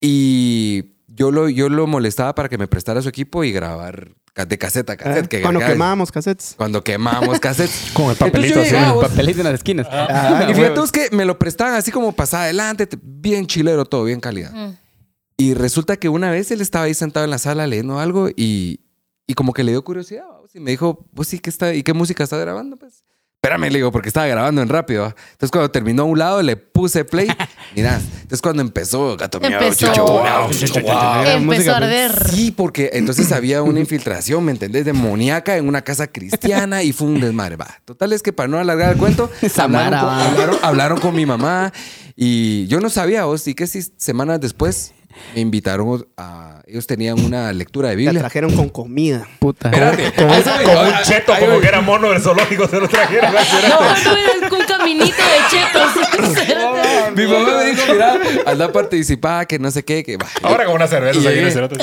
Y yo lo, yo lo molestaba para que me prestara su equipo y grabar de caseta a cassette. que Ah, Cuando quemábamos cassettes. Cuando quemábamos cassettes. Con el papelito así. llegaba, Papelito en las esquinas. Ah, y fíjate que me lo prestaban así como pasada adelante, te- bien chilero todo, bien calidad. Mm. Y resulta que una vez él estaba ahí sentado en la sala leyendo algo y, y como que le dio curiosidad. Y me dijo, pues sí, ¿qué está, ¿y qué música está grabando? Pues espérame, le digo, porque estaba grabando en rápido. ¿va? Entonces, cuando terminó a un lado, le puse play. Mira, entonces cuando empezó, gato Empezó. chucho, wow, chucho, wow. Era Empezó a arder. Sí, porque entonces había una infiltración, ¿me entendés? Demoníaca en una casa cristiana y fue un desmadre. Va. Total es que para no alargar el cuento, hablaron, con, hablaron con mi mamá y yo no sabía, vos, y que si semanas después me invitaron a... Ellos tenían una lectura de La Biblia. trajeron con comida. Puta. Espérate, a- un cheto, como que era mono del zoológico, se lo trajeron. No, no, es un caminito de chetos. Mi mamá me dijo, mira, anda a participar, que no sé qué, que va. Ahora con una cerveza Y ahí en el llegué. cerote.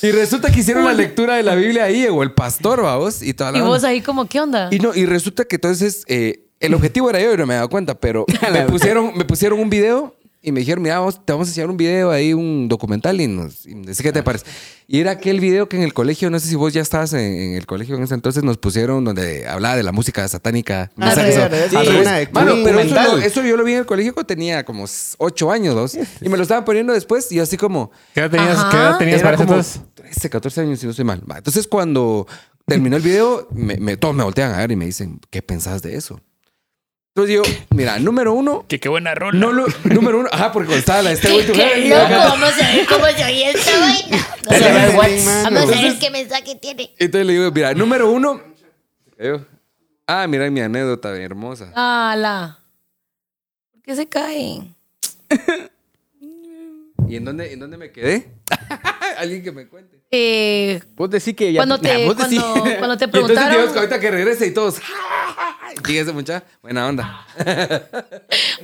Y resulta que hicieron la lectura de la Biblia ahí, o el pastor, vamos, y toda la Y onda. vos ahí como, ¿qué onda? Y no, y resulta que entonces eh, el objetivo era yo y no me daba cuenta, pero me pusieron, me pusieron un video y me dijeron, mira, vamos, te vamos a enseñar un video ahí, un documental y nos y dice qué te parece. Y era aquel video que en el colegio, no sé si vos ya estabas en, en el colegio en ese entonces, nos pusieron donde hablaba de la música satánica. Ah, mensajes- sí, al sí, de Mano, pero eso, lo- eso yo lo vi en el colegio cuando tenía como ocho años, dos, y me lo estaban poniendo después y yo así como... ¿Qué edad tenías. ¿qué edad tenías para como entonces? 13, 14 años, si no estoy mal. Entonces, cuando terminó el video, me, me- todos me voltean a ver y me dicen, ¿qué pensás de eso? Entonces yo, mira, número uno, Que qué buena rola. no lo, número uno, ajá, porque cuando estaba la este Qué, qué loco, vamos a ver cómo se oye esta vaina. Vamos a ver, vamos a qué mensaje tiene. Entonces le digo, mira, número uno, yo, ah, mira mi anécdota bien hermosa. ¡Hala! ¿Por qué se caen? ¿Y en dónde, en dónde me quedé? Alguien que me cuente. Eh, Vos decís que ya... cuando, te, decís- cuando, cuando te Y entonces preguntaron... Dios, ahorita que regrese y todos, fíjese mucha, buena onda.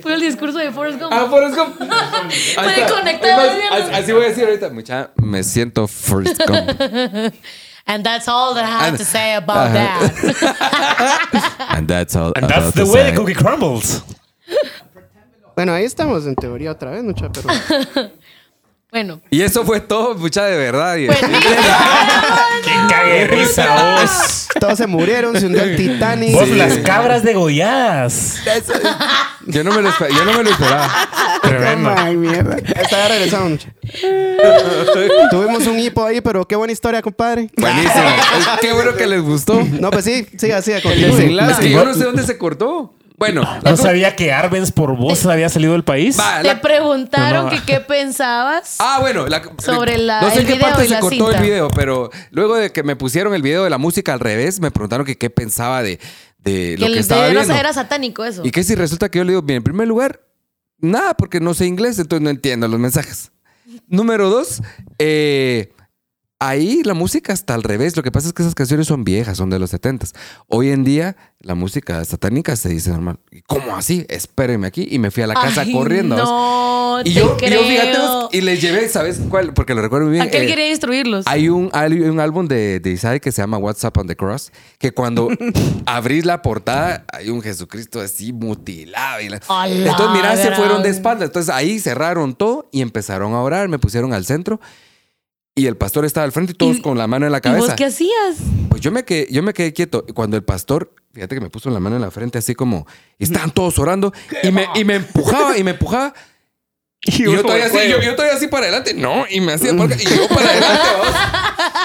Fue el discurso de Forrest Gump. Ah, Forrest Gump. Es más, Así, voy a decir ahorita, mucha, me siento Forrest Gump. And that's all that I have And- to say about Ajá. that. And that's all. And that's the way the cookie crumbles. Bueno, ahí estamos en teoría otra vez, mucha, pero. Bueno. Y eso fue todo, mucha de verdad. y- Pues ¡Qué cague risa vos! Todos se murieron, se hundió el Titanic. Vos las cabras degolladas. yo, no me lo yo no me lo esperaba. Tremendo. Ay, mierda. Está mucha. Tuvimos un hipo ahí, pero qué buena historia, compadre. Buenísimo. Qué bueno que les gustó. No, pues sí, siga, siga. El desenlace. Es que yo no sé dónde se cortó. Bueno, No sabía que Arbenz por vos había salido del país. Va, te la- preguntaron No. que qué pensabas. Ah, bueno, la- Sobre la- no sé el en qué video parte y se la cortó cinta. el video, pero luego de que me pusieron el video de la música al revés, me preguntaron que qué pensaba de, de lo que que el estaba video viendo. era, era satánico eso. Y que si resulta que yo le digo, bien, en primer lugar, nada, porque no sé inglés, entonces no entiendo los mensajes. Número dos, eh, ahí la música está al revés. Lo que pasa es que esas canciones son viejas, son de los 70 Hoy en día, la música satánica se dice normal. ¿Y ¿Cómo así? Espérenme aquí. Y me fui a la casa Ay, corriendo. No, y te yo, y creo. yo, fíjate, y les llevé, ¿sabes cuál? Porque lo recuerdo muy bien. Aquel eh, quería instruirlos. hay un, hay un álbum de, de Isaac que se llama WhatsApp on the Cross, que cuando abrís la portada hay un Jesucristo así mutilado. y la- Entonces, mira, se fueron de espaldas. Entonces ahí cerraron todo y empezaron a orar, me pusieron al centro y el pastor estaba al frente y todos ¿Y- con la mano en la ¿Y vos cabeza. qué hacías? Pues yo me, quedé, yo me quedé quieto. Y cuando el pastor, fíjate que me puso la mano en la frente así como, y estaban todos orando y me, y me empujaba y me empujaba. Y yo todavía así, yo, yo todavía así para adelante, no, y me hacía acá, y yo para adelante, vos.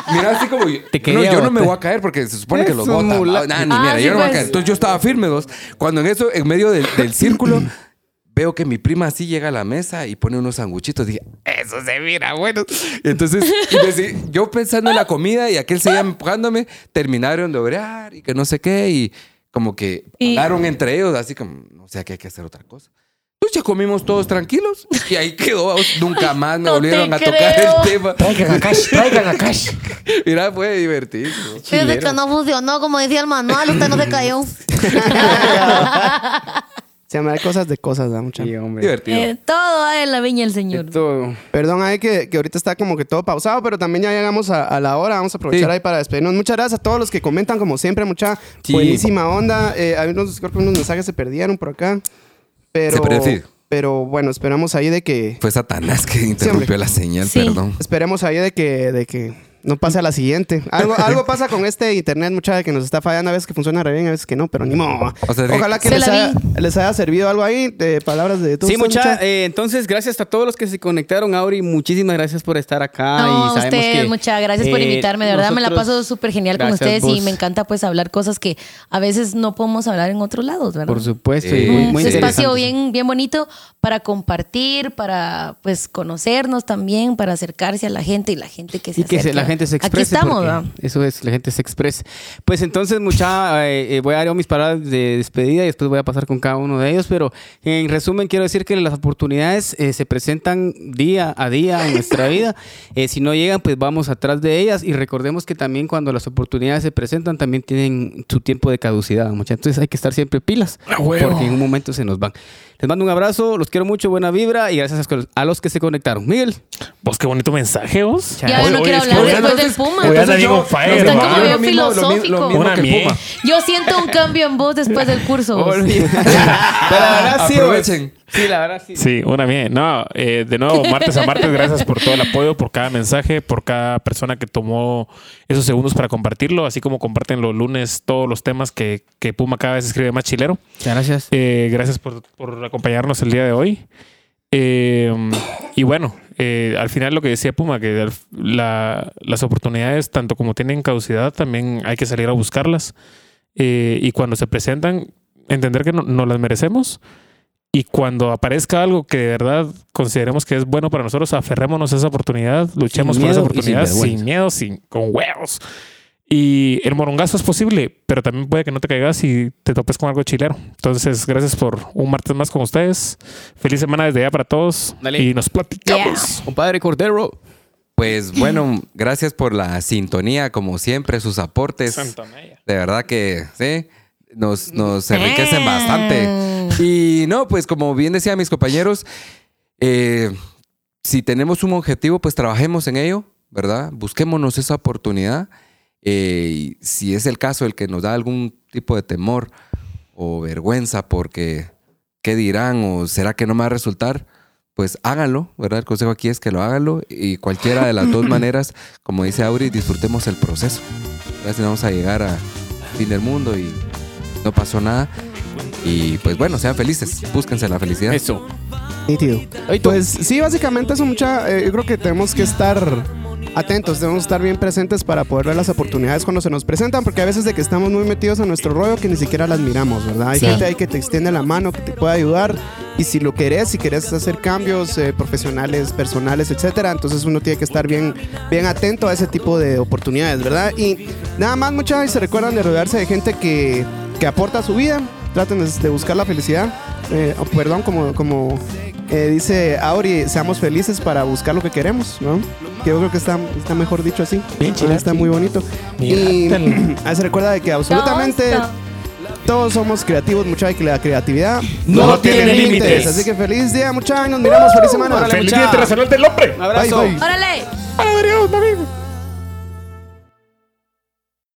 Mira, así como yo, Te no, yo no me voy a caer porque se supone que los botan. mula- Ah, Nah, ni Ah, mira, sí, yo no me voy a pues. caer. Entonces yo estaba firme, dos. Cuando en eso, en medio del, del círculo, veo que mi prima así llega a la mesa y pone unos sanguchitos. Dije, eso se mira bueno. Y entonces, y decía- yo pensando en la comida y aquel seguía empujándome, terminaron de orar y que no sé qué. Y como que Y- hablaron entre ellos, así como, no sé, que hay que hacer otra cosa. Entonces ya comimos todos tranquilos y ahí quedó. Nunca más me No volvieron a tocar creo. el tema. Traigan a Cash, traigan a Cash. Mira, fue divertido. Fíjate que no funcionó como decía el manual, usted no se cayó. Se llama cosas de cosas, da mucha. Sí, hombre. Divertido. Eh, todo hay en la viña del Señor. Esto- Perdón, hay que, que ahorita está como que todo pausado, pero también ya llegamos a, a la hora. Vamos a aprovechar Sí. ahí para despedirnos. Muchas gracias a todos los que comentan, como siempre, mucha Sí. buenísima onda. Eh, hay unos, creo que unos mensajes se perdieron por acá. Pero, Se perdió, sí. pero bueno, esperamos ahí de que. Fue Satanás que interrumpió la señal, Sí. perdón. Esperemos ahí de que, de que no pase a la siguiente. Algo, algo pasa con este internet, mucha que nos está fallando. A veces que funciona re bien, a veces que no, pero ni modo. O sea, Ojalá que les haya, les haya servido algo ahí de palabras de todos Sí, mucha, eh, entonces gracias a todos los que se conectaron, Auri, muchísimas gracias por estar acá. No, y sabemos ustedes, que, muchas gracias por eh, invitarme. De verdad me la paso súper genial con ustedes y me encanta pues hablar cosas que a veces no podemos hablar en otros lados, ¿verdad? Por supuesto, Sí. y muy, un muy espacio bien, bien bonito para compartir, para pues conocernos también, para acercarse a la gente y la gente que se Y que se- acerque. la gente se exprese. Aquí estamos, ¿verdad? Eso es, la gente se exprese. Pues entonces, mucha, eh, eh, voy a dar mis palabras de despedida y después voy a pasar con cada uno de ellos. Pero en resumen, quiero decir que las oportunidades eh, se presentan día a día en nuestra vida. Eh, si no llegan, pues vamos atrás de ellas. Y recordemos que también cuando las oportunidades se presentan, también tienen su tiempo de caducidad. Mucha. Entonces hay que estar siempre pilas, porque en un momento se nos van. Les mando un abrazo, los quiero mucho, buena vibra y gracias a los que se conectaron. Miguel. Vos, qué bonito mensaje, vos. Ya Hoy- no hoy quiero hablar después del Puma. Hoy Entonces yo- fire, Está como bien mismo- lo mi- lo filosófico. mismo Puma. Yo siento un cambio en vos después del curso. vos. Pero la verdad sí, Aprovechen. Sí, la verdad sí. Sí, una bien. No, eh, de nuevo, martes a martes, gracias por todo el apoyo, por cada mensaje, por cada persona que tomó esos segundos para compartirlo, así como comparten los lunes todos los temas que, que Puma cada vez escribe más chilero. Muchas gracias. Eh, gracias por, por acompañarnos el día de hoy. Eh, y bueno, eh, al final lo que decía Puma, que la- las oportunidades, tanto como tienen caducidad, también hay que salir a buscarlas. Eh, y cuando se presentan, entender que no, no las merecemos. Y cuando aparezca algo que de verdad consideremos que es bueno para nosotros, aferrémonos a esa oportunidad, luchemos por esa sin oportunidad vergüenza. sin miedo, sin, con huevos. Y el morongazo es posible, pero también puede que no te caigas y te topes con algo chilero. Entonces, gracias por un martes más con ustedes. Feliz semana desde ya para todos. Dale. Y nos platicamos. Compadre Cordero. Pues bueno, gracias por la sintonía, como siempre, sus aportes. De verdad que sí, nos, nos enriquecen bastante. Y no, pues como bien decían mis compañeros, eh, si tenemos un objetivo, pues trabajemos en ello, ¿verdad? Busquémonos esa oportunidad. Eh, y si es el caso el que nos da algún tipo de temor o vergüenza porque qué dirán o será que no me va a resultar, pues háganlo, ¿verdad? El consejo aquí es que lo háganlo y cualquiera de las dos maneras, como dice Auri, disfrutemos el proceso. ¿verdad? Si no vamos a llegar a fin del mundo y no pasó nada. Y pues bueno, sean felices, búsquense la felicidad. Eso. Nítido. Pues sí, básicamente eso mucha. eh, yo creo que tenemos que estar atentos, debemos estar bien presentes para poder ver las oportunidades cuando se nos presentan, porque a veces de que estamos muy metidos en nuestro rollo que ni siquiera las miramos, ¿verdad? Hay Sí. gente ahí que te extiende la mano, que te puede ayudar, y si lo querés, si querés hacer cambios eh, profesionales, personales, etcétera, entonces uno tiene que estar bien, bien atento a ese tipo de oportunidades, ¿verdad? Y nada más, muchas veces se recuerdan de rodearse de gente que, que aporta a su vida, traten de, buscar la felicidad, eh, perdón, como, como eh, dice Auri, seamos felices para buscar lo que queremos, ¿no? Que yo creo que está, está mejor dicho así. Bien, chila. está muy bonito. Y se recuerda de que absolutamente Todos, todos somos creativos, mucha y que la creatividad No tiene límites. Así que feliz día, muchachos. Nos miramos. Feliz semana. Órale, ¡Feliz mucha. Día Internacional del Hombre! Un abrazo. Bye, bye. ¡Órale!